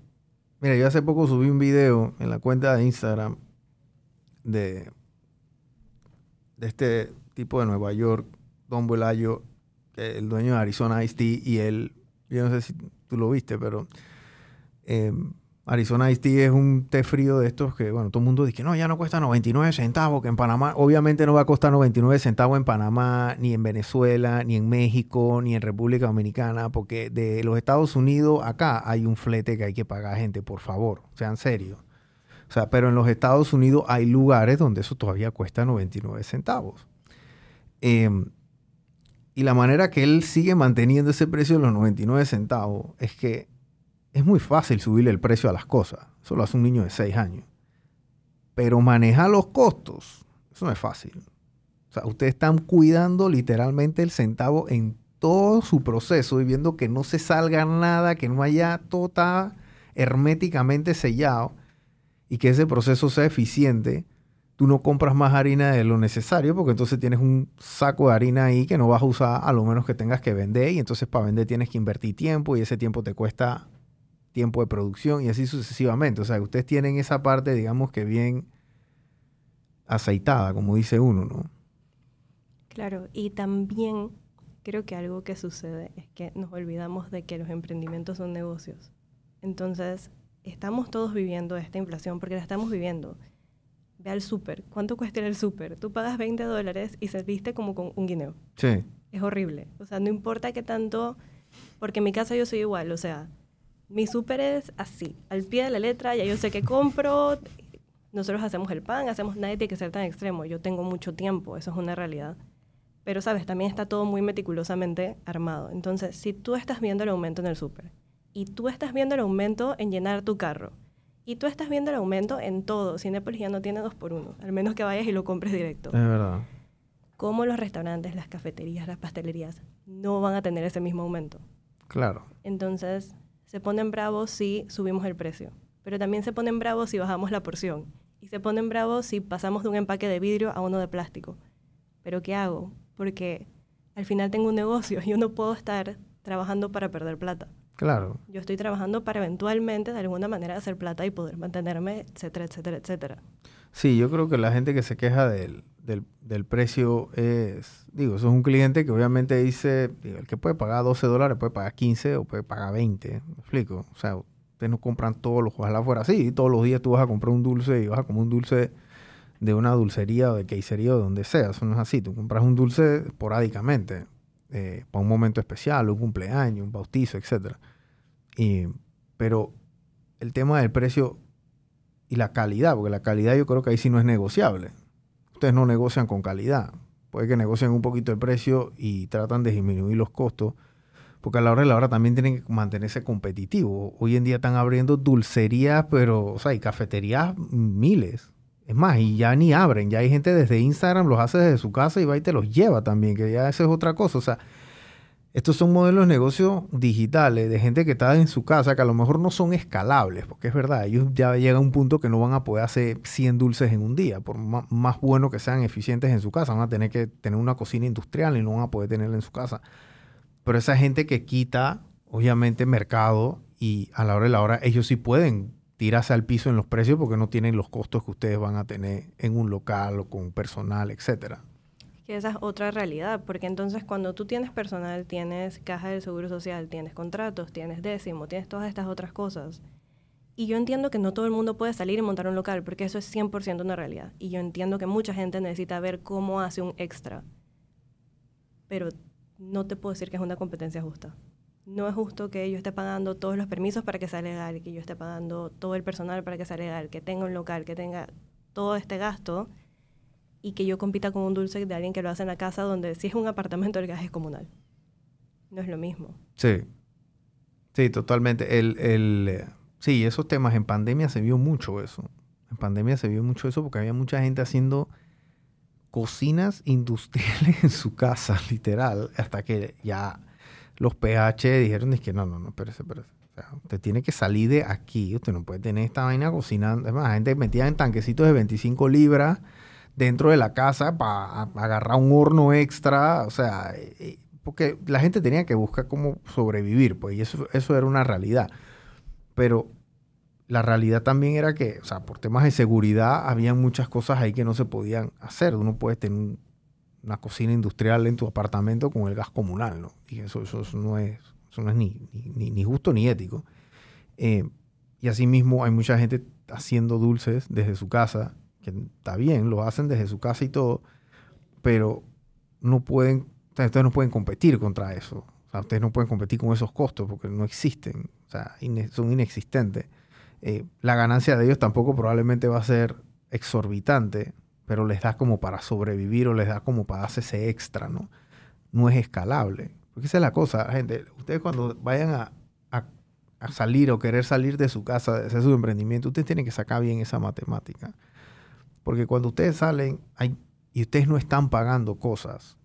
mira, yo hace poco subí un video en la cuenta de Instagram de, de este tipo de Nueva York, Don Bolayo, el dueño de Arizona Ice Tea, y él, yo no sé si tú lo viste, pero eh, Arizona Ice Tea es un té frío de estos que, bueno, todo el mundo dice que no, ya no cuesta 99 centavos, que en Panamá, obviamente no va a costar 99 centavos en Panamá, ni en Venezuela, ni en México, ni en República Dominicana, porque de los Estados Unidos acá hay un flete que hay que pagar, gente, por favor, sean serios. O sea, pero en los Estados Unidos hay lugares donde eso todavía cuesta 99 centavos. Em, y la manera que él sigue manteniendo ese precio de los 99 centavos es que es muy fácil subirle el precio a las cosas. Eso lo hace un niño de 6 años. Pero manejar los costos, eso no es fácil. O sea, ustedes están cuidando literalmente el centavo en todo su proceso y viendo que no se salga nada, que no haya todo está herméticamente sellado y que ese proceso sea eficiente. tú no compras más harina de lo necesario porque entonces tienes un saco de harina ahí que no vas a usar a lo menos que tengas que vender y entonces para vender tienes que invertir tiempo y ese tiempo te cuesta tiempo de producción y así sucesivamente. O sea, ustedes tienen esa parte, digamos que bien aceitada, como dice uno, ¿no? Claro, y también creo que algo que sucede es que nos olvidamos de que los emprendimientos son negocios. Entonces, estamos todos viviendo esta inflación porque la estamos viviendo. Ve al súper. ¿Cuánto cuesta el súper? Tú pagas 20 dólares y se viste como con un guineo. Sí. Es horrible. O sea, no importa qué tanto, porque en mi casa yo soy igual. O sea, mi súper es así, al pie de la letra, ya yo sé qué compro. Nosotros hacemos el pan, hacemos, nadie tiene que ser tan extremo. Yo tengo mucho tiempo, eso es una realidad. Pero, sabes, también está todo muy meticulosamente armado. Entonces, si tú estás viendo el aumento en el súper, y tú estás viendo el aumento en llenar tu carro, y tú estás viendo el aumento en todo, Cinepolis ya no tiene dos por uno, al menos que vayas y lo compres directo. Es verdad. Como los restaurantes, las cafeterías, las pastelerías no van a tener ese mismo aumento. Claro. Entonces, se ponen bravos si subimos el precio, pero también se ponen bravos si bajamos la porción. Y se ponen bravos si pasamos de un empaque de vidrio a uno de plástico. Pero ¿qué hago? Porque al final tengo un negocio, yo no puedo estar trabajando para perder plata. Claro. Yo estoy trabajando para eventualmente, de alguna manera, hacer plata y poder mantenerme, etcétera, etcétera, etcétera. Sí, yo creo que la gente que se queja del, del, del precio es, digo, eso es un cliente que obviamente dice, el que puede pagar 12 dólares puede pagar 15 o puede pagar 20, ¿me explico? O sea, ustedes no compran todos los ojalá fuera así, todos los días tú vas a comprar un dulce y vas a comer un dulce de una dulcería o de quesería o de donde sea, eso no es así, tú compras un dulce esporádicamente, eh, para un momento especial, un cumpleaños, un bautizo, etcétera. Y, pero el tema del precio y la calidad, porque la calidad yo creo que ahí sí no es negociable. Ustedes no negocian con calidad. Puede que negocien un poquito el precio y tratan de disminuir los costos, porque a la hora de la hora también tienen que mantenerse competitivos. Hoy en día están abriendo dulcerías, pero, o sea, y cafeterías miles. Es más, y ya ni abren, ya hay gente desde Instagram, los hace desde su casa y va y te los lleva también, que ya eso es otra cosa. O sea, estos son modelos de negocio digitales de gente que está en su casa, que a lo mejor no son escalables, porque es verdad, ellos ya llegan a un punto que no van a poder hacer 100 dulces en un día, por más, bueno que sean eficientes en su casa, van a tener que tener una cocina industrial y no van a poder tenerla en su casa. Pero esa gente que quita, obviamente, mercado y a la hora de la hora, ellos sí pueden tirarse al piso en los precios porque no tienen los costos que ustedes van a tener en un local o con personal, etcétera esa es otra realidad, porque entonces cuando tú tienes personal, tienes caja del seguro social, tienes contratos, tienes décimo, tienes todas estas otras cosas. Y yo entiendo que no todo el mundo puede salir y montar un local, porque eso es 100% una realidad. Y yo entiendo que mucha gente necesita ver cómo hace un extra. Pero no te puedo decir que es una competencia justa. No es justo que yo esté pagando todos los permisos para que sea legal, que yo esté pagando todo el personal para que sea legal, que tenga un local, que tenga todo este gasto y que yo compita con un dulce de alguien que lo hace en la casa donde si es un apartamento el gas es comunal. No es lo mismo. Sí. Sí, totalmente. El, el, eh, sí, esos temas en pandemia se vio mucho eso. En pandemia se vio mucho eso porque había mucha gente haciendo cocinas industriales en su casa, literal, hasta que ya los PH dijeron, es que no, no, no, espérese, espérese. O sea, usted tiene que salir de aquí, usted no puede tener esta vaina cocinando. Es más, la gente metía en tanquecitos de 25 libras dentro de la casa para agarrar un horno extra, o sea, eh, porque la gente tenía que buscar cómo sobrevivir, pues, y eso, eso era una realidad. Pero la realidad también era que, o sea, por temas de seguridad, había muchas cosas ahí que no se podían hacer. Uno puede tener una cocina industrial en tu apartamento con el gas comunal, ¿no? Y eso, eso, no es, eso no es ni, ni, ni justo ni ético. Eh, y asimismo hay mucha gente haciendo dulces desde su casa que está bien, lo hacen desde su casa y todo, pero no pueden, ustedes no pueden competir contra eso. Ustedes no pueden competir con esos costos porque no existen, o sea, son inexistentes. Eh, la ganancia de ellos tampoco probablemente va a ser exorbitante, pero les da como para sobrevivir o les da como para hacer ese extra, ¿no? No es escalable. Porque esa es la cosa, gente. Ustedes cuando vayan a, a, a salir o querer salir de su casa, de su emprendimiento, ustedes tienen que sacar bien esa matemática. Porque cuando ustedes salen y ustedes no están pagando cosas,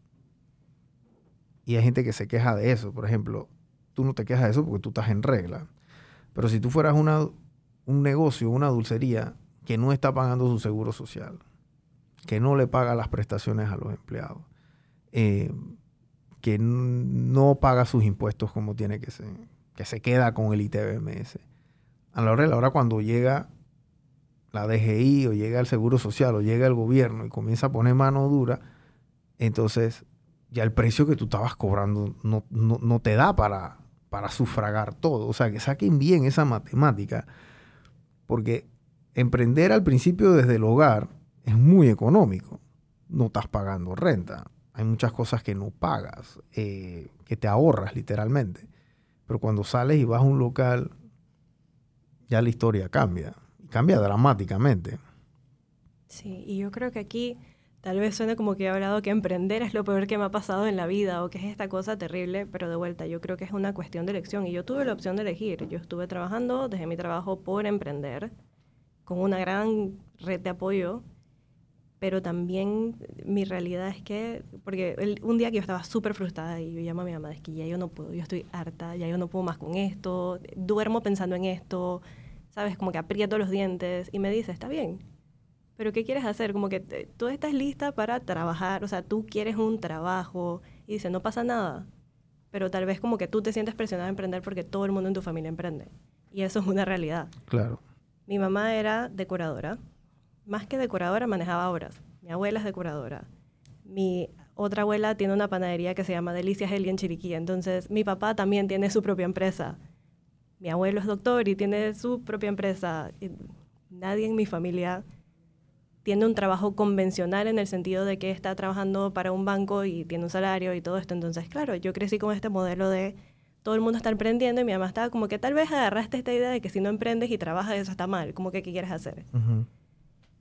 y hay gente que se queja de eso, por ejemplo, tú no te quejas de eso porque tú estás en regla. Pero si tú fueras una, un negocio, una dulcería que no está pagando su seguro social, que no le paga las prestaciones a los empleados, eh, que no paga sus impuestos como tiene que ser, que se queda con el ITBMS. A la hora de la hora cuando llega la DGI o llega el Seguro Social o llega el gobierno y comienza a poner mano dura, entonces ya el precio que tú estabas cobrando no, no, te da para, para sufragar todo. O sea, que saquen bien esa matemática, porque emprender al principio desde el hogar es muy económico. No estás pagando renta. Hay muchas cosas que no pagas, eh, que te ahorras literalmente. Pero cuando sales y vas a un local, ya la historia cambia. Cambia dramáticamente. Sí, y yo creo que aquí tal vez suene como que he hablado que emprender es lo peor que me ha pasado en la vida o que es esta cosa terrible, pero de vuelta, yo creo que es una cuestión de elección. Y yo tuve la opción de elegir. Yo estuve trabajando desde mi trabajo por emprender, con una gran red de apoyo pero también mi realidad es que, porque un día que yo estaba súper frustrada y yo llamo a mi mamá, es que ya yo no puedo, yo estoy harta, ya yo no puedo más con esto, duermo pensando en esto, ¿sabes? Como que aprieto los dientes y me dice, está bien, pero ¿qué quieres hacer? Como que tú estás lista para trabajar, o sea, tú quieres un trabajo y dice, no pasa nada, pero tal vez como que tú te sientes presionada a emprender porque todo el mundo en tu familia emprende. Y eso es una realidad. Claro. Mi mamá era decoradora más que decoradora, manejaba obras. Mi abuela es decoradora. Mi otra abuela tiene una panadería que se llama Delicias Eli en Chiriquí. Entonces, mi papá también tiene su propia empresa. Mi abuelo es doctor y tiene su propia empresa. nadie en mi familia tiene un trabajo convencional en el sentido de que está trabajando para un banco y tiene un salario y todo esto. Entonces, claro, yo crecí con este modelo de todo el mundo está emprendiendo y mi mamá estaba como que tal vez agarraste esta idea de que si no emprendes y trabajas eso está mal, como que qué quieres hacer.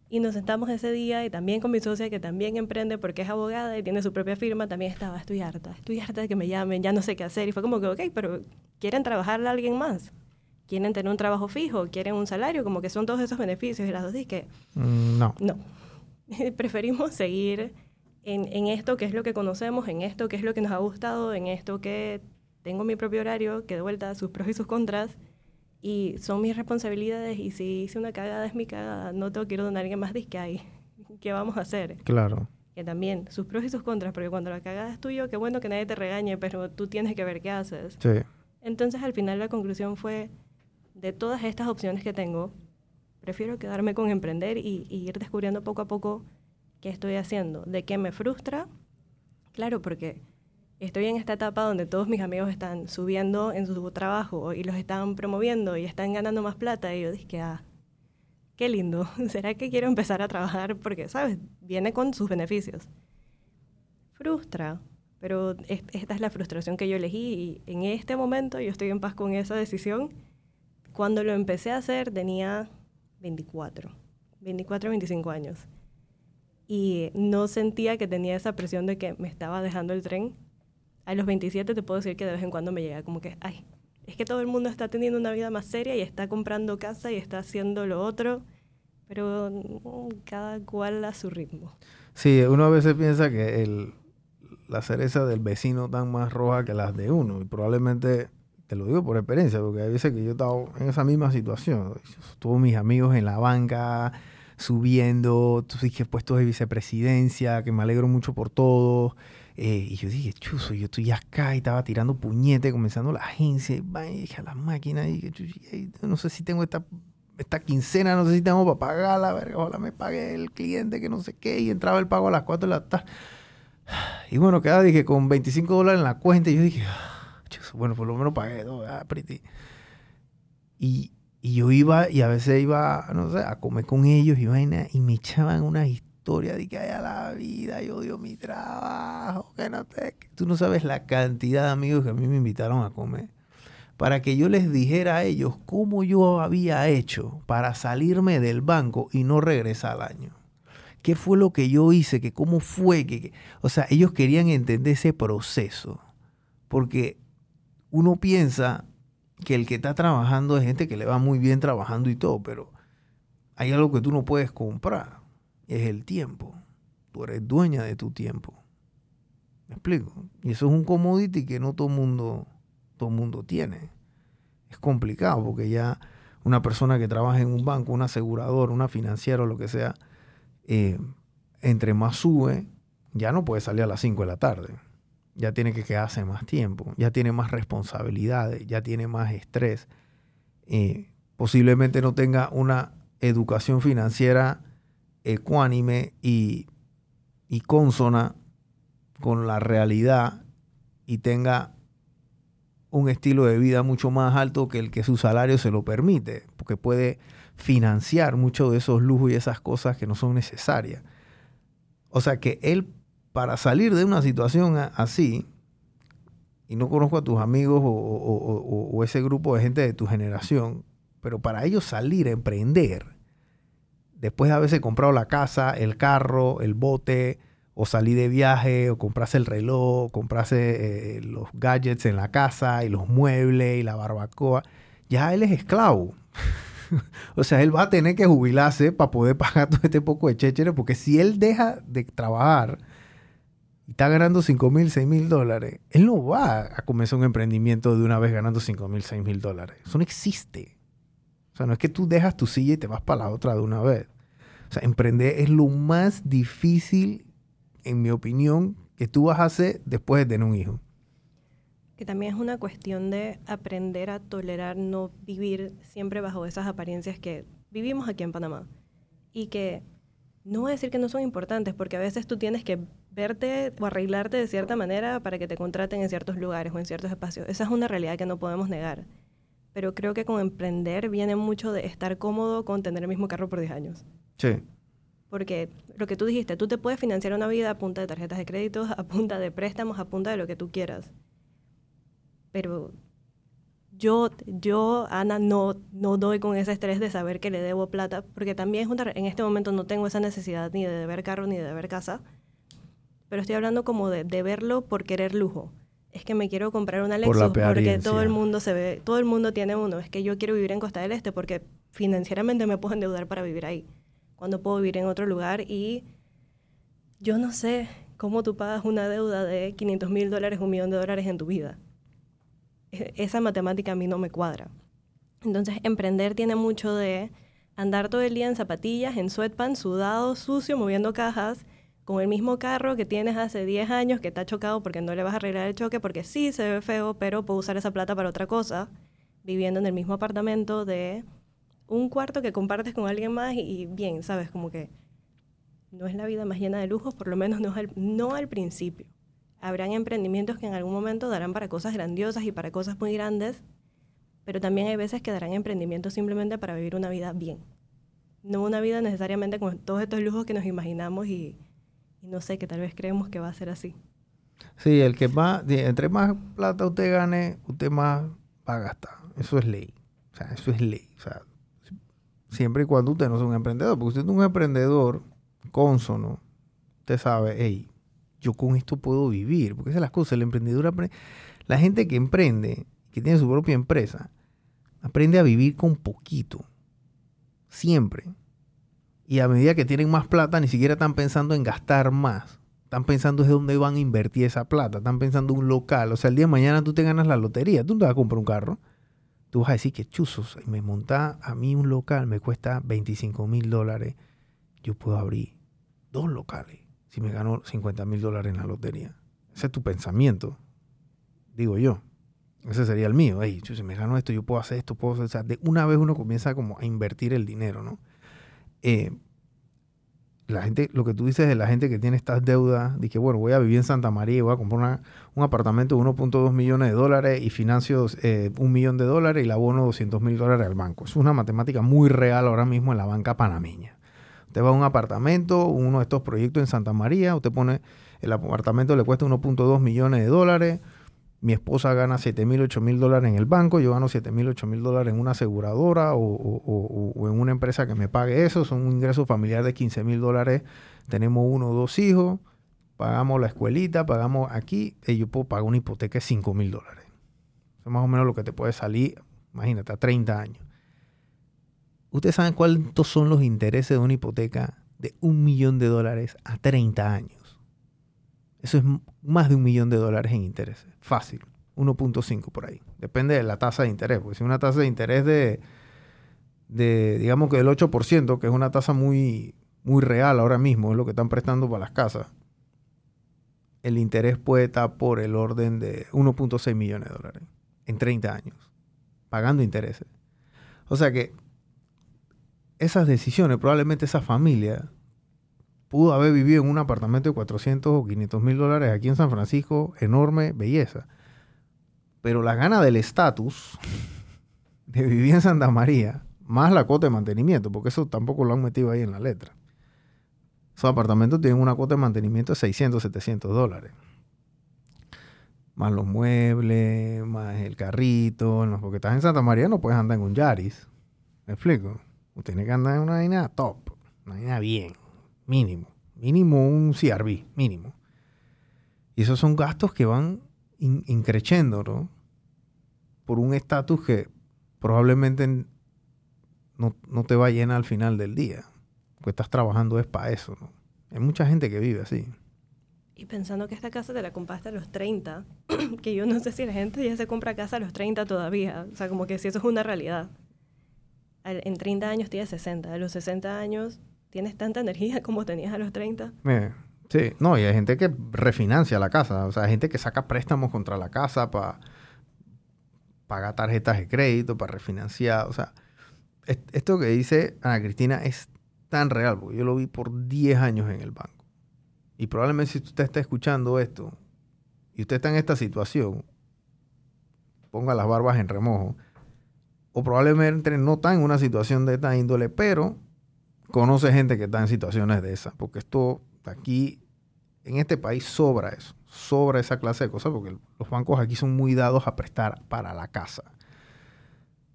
Y nos sentamos ese día y también con mi socia que también emprende porque es abogada y tiene su propia firma, también estaba, estoy harta, estoy harta de que me llamen, ya no sé qué hacer. Y fue como que, ok, pero ¿quieren trabajarle a alguien más? ¿Quieren tener un trabajo fijo? ¿Quieren un salario? Como que son todos esos beneficios. Y las dos dije, mm, no. No. Preferimos seguir en, en esto que es lo que conocemos, en esto que es lo que nos ha gustado, en esto que tengo mi propio horario, que de vuelta sus pros y sus contras y son mis responsabilidades y si hice una cagada es mi cagada, no tengo que ir donde alguien más que hay. ¿Qué vamos a hacer? Claro. Que también, sus pros y sus contras, porque cuando la cagada es tuyo, qué bueno que nadie te regañe, pero tú tienes que ver qué haces. Sí. Entonces al final la conclusión fue, de todas estas opciones que tengo, prefiero quedarme con emprender y, y ir descubriendo poco a poco qué estoy haciendo, de qué me frustra. Claro, porque estoy en esta etapa donde todos mis amigos están subiendo en su trabajo y los están promoviendo y están ganando más plata y yo dije, ah, qué lindo, ¿será que quiero empezar a trabajar? Porque, ¿sabes? Viene con sus beneficios. Frustra, pero esta es la frustración que yo elegí y en este momento yo estoy en paz con esa decisión. Cuando lo empecé a hacer tenía 24, 24, 25 años. Y no sentía que tenía esa presión de que me estaba dejando el tren, a los 27 te puedo decir que de vez en cuando me llega como que, ay, es que todo el mundo está teniendo una vida más seria y está comprando casa y está haciendo lo otro, pero mm, cada cual a su ritmo. Sí, uno a veces piensa que el, la cereza del vecino están más roja que las de uno y probablemente te lo digo por experiencia, porque hay veces que yo he estado en esa misma situación. Todos mis amigos en la banca subiendo, puestos de vicepresidencia, que me alegro mucho por todo. Eh, y yo dije, chuzo, yo estoy acá y estaba tirando puñete, comenzando la agencia, y dije a la máquina, y dije, no sé si tengo esta, esta quincena, no sé si tengo para pagarla, verga, ojalá me pague el cliente, que no sé qué, y entraba el pago a las 4 de la tarde. Y bueno, quedaba, dije, con 25 dólares en la cuenta, y yo dije, ah, chuzo, bueno, por lo menos pagué, ¿no? Ah, pretty. Y, y yo iba, y a veces iba, no sé, a comer con ellos y vaina, y me echaban una historia historia de que haya la vida, yo odio mi trabajo, que no. Tú no sabes la cantidad de amigos que a mí me invitaron a comer. Para que yo les dijera a ellos cómo yo había hecho para salirme del banco y no regresar al año. ¿Qué fue lo que yo hice? Que ¿Cómo fue? Que, o sea, ellos querían entender ese proceso. Porque uno piensa que el que está trabajando es gente que le va muy bien trabajando y todo, pero hay algo que tú no puedes comprar es el tiempo. Tú eres dueña de tu tiempo. ¿Me explico? Y eso es un commodity que no todo mundo, todo mundo tiene. Es complicado porque ya una persona que trabaja en un banco, un asegurador, una financiera o lo que sea, eh, entre más sube, ya no puede salir a las 5 de la tarde. Ya tiene que quedarse más tiempo, ya tiene más responsabilidades, ya tiene más estrés. Eh, posiblemente no tenga una educación financiera ecuánime y, y consona con la realidad y tenga un estilo de vida mucho más alto que el que su salario se lo permite, porque puede financiar muchos de esos lujos y esas cosas que no son necesarias. O sea que él, para salir de una situación así, y no conozco a tus amigos o, ese grupo de gente de tu generación, pero para ellos salir a emprender, después de haberse comprado la casa, el carro, el bote, o salir de viaje, o comprarse el reloj, comprarse eh, los gadgets en la casa, y los muebles, y la barbacoa, ya él es esclavo. o sea, él va a tener que jubilarse para poder pagar todo este poco de chéchere, porque si él deja de trabajar y está ganando 5 mil, 6 mil dólares, él no va a comenzar un emprendimiento de una vez ganando 5 mil, 6 mil dólares. Eso no existe. O sea, no es que tú dejas tu silla y te vas para la otra de una vez. O sea, emprender es lo más difícil, en mi opinión, que tú vas a hacer después de tener un hijo que también es una cuestión de aprender a tolerar no vivir siempre bajo esas apariencias que vivimos aquí en Panamá. Y que no voy a decir que no son importantes, porque a veces tú tienes que verte o arreglarte de cierta manera para que te contraten en ciertos lugares o en ciertos espacios. Esa es una realidad que no podemos negar. Pero creo que con emprender viene mucho de estar cómodo con tener el mismo carro por 10 años. Sí. Porque lo que tú dijiste, tú te puedes financiar una vida a punta de tarjetas de crédito, a punta de préstamos, a punta de lo que tú quieras pero yo, yo Ana, no, no doy con ese estrés de saber que le debo plata, porque también en este momento no tengo esa necesidad ni de deber carro ni de deber casa, pero estoy hablando como de, de verlo por querer lujo. Es que me quiero comprar una Lexus porque todo el mundo se ve, todo el mundo tiene uno. Es que yo quiero vivir en Costa del Este porque financieramente me puedo endeudar para vivir ahí. Cuando puedo vivir en otro lugar y yo no sé cómo tú pagas una deuda de 500 mil dólares, un millón de dólares en tu vida esa matemática a mí no me cuadra. Entonces, emprender tiene mucho de andar todo el día en zapatillas, en sweatpants, sudado, sucio, moviendo cajas, con el mismo carro que tienes hace 10 años que está chocado porque no le vas a arreglar el choque, porque sí se ve feo, pero puedo usar esa plata para otra cosa, viviendo en el mismo apartamento de un cuarto que compartes con alguien más y, bien, sabes, como que no es la vida más llena de lujos, por lo menos no, no al principio habrán emprendimientos que en algún momento darán para cosas grandiosas y para cosas muy grandes, pero también hay veces que darán emprendimientos simplemente para vivir una vida bien. No una vida necesariamente con todos estos lujos que nos imaginamos y, no sé, que tal vez creemos que va a ser así. Sí, el que más, entre más plata usted gane, usted más va a gastar. Eso es ley. O sea, eso es ley. O sea, siempre y cuando usted no sea un emprendedor, porque usted es un emprendedor consono, usted sabe, hey, yo con esto puedo vivir, porque esas son las cosas, el emprendedor aprende, la gente que emprende, que tiene su propia empresa, aprende a vivir con poquito, siempre. Y a medida que tienen más plata, ni siquiera están pensando en gastar más. Están pensando es dónde van a invertir esa plata. Están pensando en un local. O sea, el día de mañana tú te ganas la lotería. Tú no te vas a comprar un carro. Tú vas a decir que chuzos, me monta a mí un local, me cuesta 25 mil dólares. Yo puedo abrir dos locales si me gano 50 mil dólares en la lotería. Ese es tu pensamiento, digo yo. Ese sería el mío. si me gano esto, yo puedo hacer esto, puedo hacer... de una vez uno comienza como a invertir el dinero, ¿no? Eh, la gente, lo que tú dices de la gente que tiene estas deudas, de que, bueno, voy a vivir en Santa María y voy a comprar un apartamento de 1.2 millones de dólares y financio eh, un millón de dólares y la abono 200 mil dólares al banco. Es una matemática muy real ahora mismo en la banca panameña. Usted va a un apartamento, uno de estos proyectos en Santa María, usted pone, el apartamento le cuesta 1.2 millones de dólares, mi esposa gana 7 mil, 8 mil dólares en el banco, yo gano 7 mil, 8 mil dólares en una aseguradora o, en una empresa que me pague eso, son un ingreso familiar de 15 mil dólares, tenemos uno o dos hijos, pagamos la escuelita, pagamos aquí, y yo puedo pagar una hipoteca de 5 mil dólares. Eso es más o menos lo que te puede salir, imagínate, a 30 años. ¿Ustedes saben cuántos son los intereses de una hipoteca de un millón de dólares a 30 años? Eso es más de un millón de dólares en intereses. Fácil. 1.5 por ahí. Depende de la tasa de interés. Porque si una tasa de interés de, de digamos que del 8%, que es una tasa muy, muy real ahora mismo, es lo que están prestando para las casas, el interés puede estar por el orden de 1.6 millones de dólares en 30 años, pagando intereses. O sea que esas decisiones, probablemente esa familia pudo haber vivido en un apartamento de 400 o 500 mil dólares aquí en San Francisco, enorme belleza. Pero la gana del estatus de vivir en Santa María, más la cuota de mantenimiento, porque eso tampoco lo han metido ahí en la letra. Esos apartamentos tienen una cuota de mantenimiento de 600, 700 dólares. Más los muebles, más el carrito, porque estás en Santa María no puedes andar en un Yaris. ¿Me explico? Usted tiene que andar en una vaina top, una vaina bien, mínimo. Mínimo un CRV, mínimo. Y esos son gastos que van increciendo, ¿no? Por un estatus que probablemente no, no, te va a llenar al final del día. Porque estás trabajando es para eso, ¿no? Hay mucha gente que vive así. Y pensando que esta casa te la compraste a los 30, que yo no sé si la gente ya se compra casa a los 30 todavía. O sea, como que si eso es una realidad. En 30 años tienes 60. A los 60 años tienes tanta energía como tenías a los 30. sí, no, y hay gente que refinancia la casa. O sea, hay gente que saca préstamos contra la casa para pagar tarjetas de crédito, para refinanciar. O sea, esto que dice Ana Cristina es tan real, porque yo lo vi por 10 años en el banco. Y probablemente si usted está escuchando esto y usted está en esta situación, ponga las barbas en remojo. O probablemente no está en una situación de esta índole, pero conoce gente que está en situaciones de esa. Porque esto aquí, en este país, sobra eso. Sobra esa clase de cosas porque los bancos aquí son muy dados a prestar para la casa.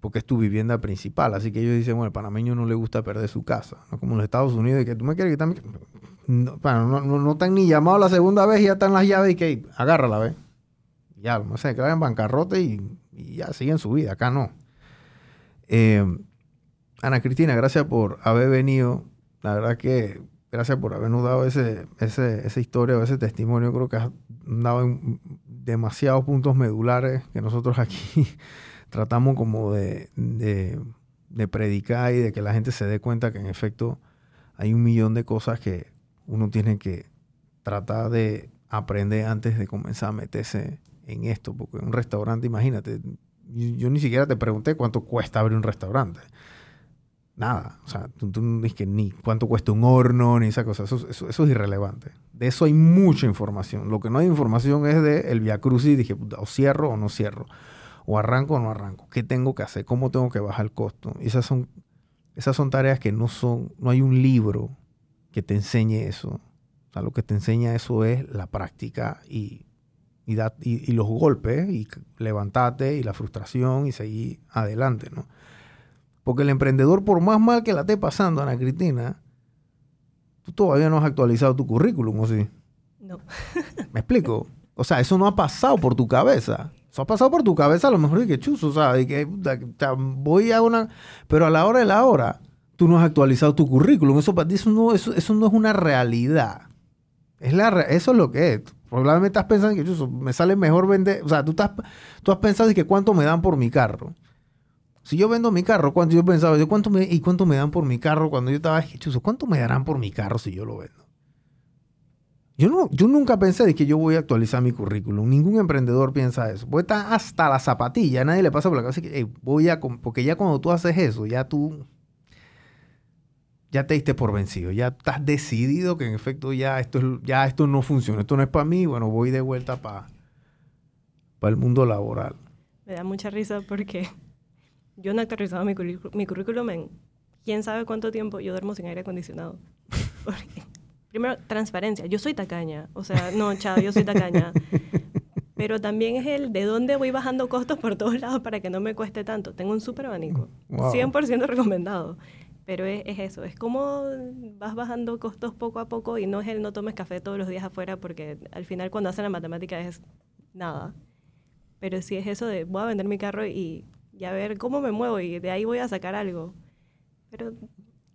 Porque es tu vivienda principal. Así que ellos dicen, bueno, el panameño no le gusta perder su casa. No como en los Estados Unidos, y que tú me quieres quitar no, bueno, no, no, están ni llamados la segunda vez y ya están las llaves y que agárrala, ¿ves? Ya, no quedan en bancarrota y, ya siguen su vida. Acá no. Eh, Ana Cristina, gracias por haber venido. La verdad que gracias por habernos dado ese, ese, esa historia o ese testimonio. Creo que has dado demasiados puntos medulares que nosotros aquí tratamos como de, de, de predicar y de que la gente se dé cuenta que en efecto hay un millón de cosas que, uno tiene que tratar de aprender antes de comenzar a meterse en esto, porque un restaurante, imagínate, yo, ni siquiera te pregunté cuánto cuesta abrir un restaurante. Nada, o sea, tú, no dices que ni cuánto cuesta un horno, ni esa cosa, eso, eso, es irrelevante. De eso hay mucha información. Lo que no hay información es de el Via Crucis, dije, o cierro o no cierro, o arranco o no arranco, qué tengo que hacer, cómo tengo que bajar el costo. Esas son, esas son tareas que no son, no hay un libro que te enseñe eso. O sea, lo que te enseña eso es la práctica y, y, y, los golpes y levantarte y la frustración y seguir adelante, ¿no? Porque el emprendedor, por más mal que la esté pasando, Ana Cristina, tú todavía no has actualizado tu currículum, ¿o sí? No. ¿Me explico? O sea, eso no ha pasado por tu cabeza. Eso ha pasado por tu cabeza a lo mejor y que chuzo, o sea, y que voy a una... Pero a la hora de la hora, tú no has actualizado tu currículum. Eso para ti eso no, eso, no es una realidad. Es la, eso es lo que es. Probablemente estás pensando que me sale mejor vender. O sea, tú, estás, tú has pensado que cuánto me dan por mi carro. Si yo vendo mi carro, ¿cuánto yo pensaba? Yo, ¿cuánto ¿Y cuánto me dan por mi carro cuando yo estaba chuzo? ¿Cuánto me darán por mi carro si yo lo vendo? Yo, no, yo nunca pensé de que yo voy a actualizar mi currículum. Ningún emprendedor piensa eso. Voy estar hasta la zapatilla. Nadie le pasa por la cabeza que voy a... Porque ya cuando tú haces eso, ya tú ya te diste por vencido, ya estás decidido que en efecto ya esto, ya esto no funciona, esto no es para mí, bueno, voy de vuelta para el mundo laboral. Me da mucha risa porque yo no he actualizado mi, mi currículum en quién sabe cuánto tiempo yo duermo sin aire acondicionado. primero, transparencia, yo soy tacaña, o sea, no, chao, yo soy tacaña. Pero también es el de dónde voy bajando costos por todos lados para que no me cueste tanto. Tengo un súper abanico, 100% recomendado. Pero es, eso, es como vas bajando costos poco a poco y no es el no tomes café todos los días afuera porque al final cuando hacen la matemática es nada. Pero sí es eso de voy a vender mi carro y, y a ver cómo me muevo y de ahí voy a sacar algo. Pero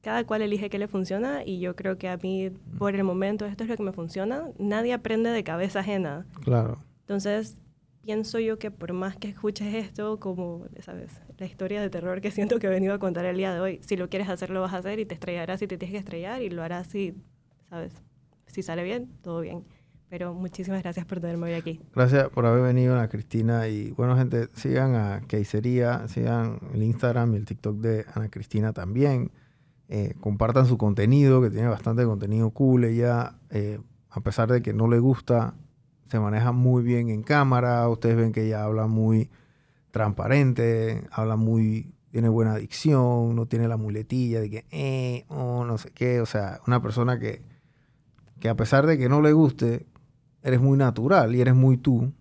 cada cual elige qué le funciona y yo creo que a mí por el momento esto es lo que me funciona. Nadie aprende de cabeza ajena. Claro. Entonces pienso yo que por más que escuches esto, como, ¿sabes? La historia de terror que siento que he venido a contar el día de hoy, si lo quieres hacer, lo vas a hacer y te estrellarás si te tienes que estrellar y lo harás si, ¿sabes? Si sale bien, todo bien. Pero muchísimas gracias por tenerme hoy aquí. Gracias por haber venido, Ana Cristina. Y bueno, gente, sigan a Keisería, sigan el Instagram y el TikTok de Ana Cristina también. Eh, compartan su contenido, que tiene bastante contenido cool. Ella, eh, a pesar de que no le gusta, se maneja muy bien en cámara. Ustedes ven que ella habla muy transparente, habla muy, tiene buena dicción, no tiene la muletilla de que, eh, oh, no sé qué. O sea, una persona que, que a pesar de que no le guste, eres muy natural y eres muy tú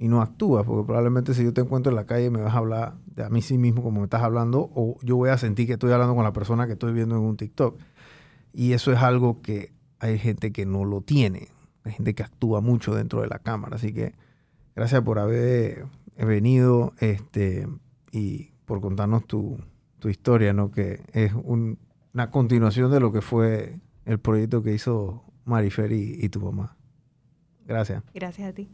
y no actúas, porque probablemente si yo te encuentro en la calle me vas a hablar de a mí sí mismo como me estás hablando, o yo voy a sentir que estoy hablando con la persona que estoy viendo en un TikTok. Y eso es algo que hay gente que no lo tiene, hay gente que actúa mucho dentro de la cámara. Así que gracias por haber venido este, y por contarnos tu, tu historia, ¿no? que es una continuación de lo que fue el proyecto que hizo Marifer y tu mamá. Gracias. Gracias a ti.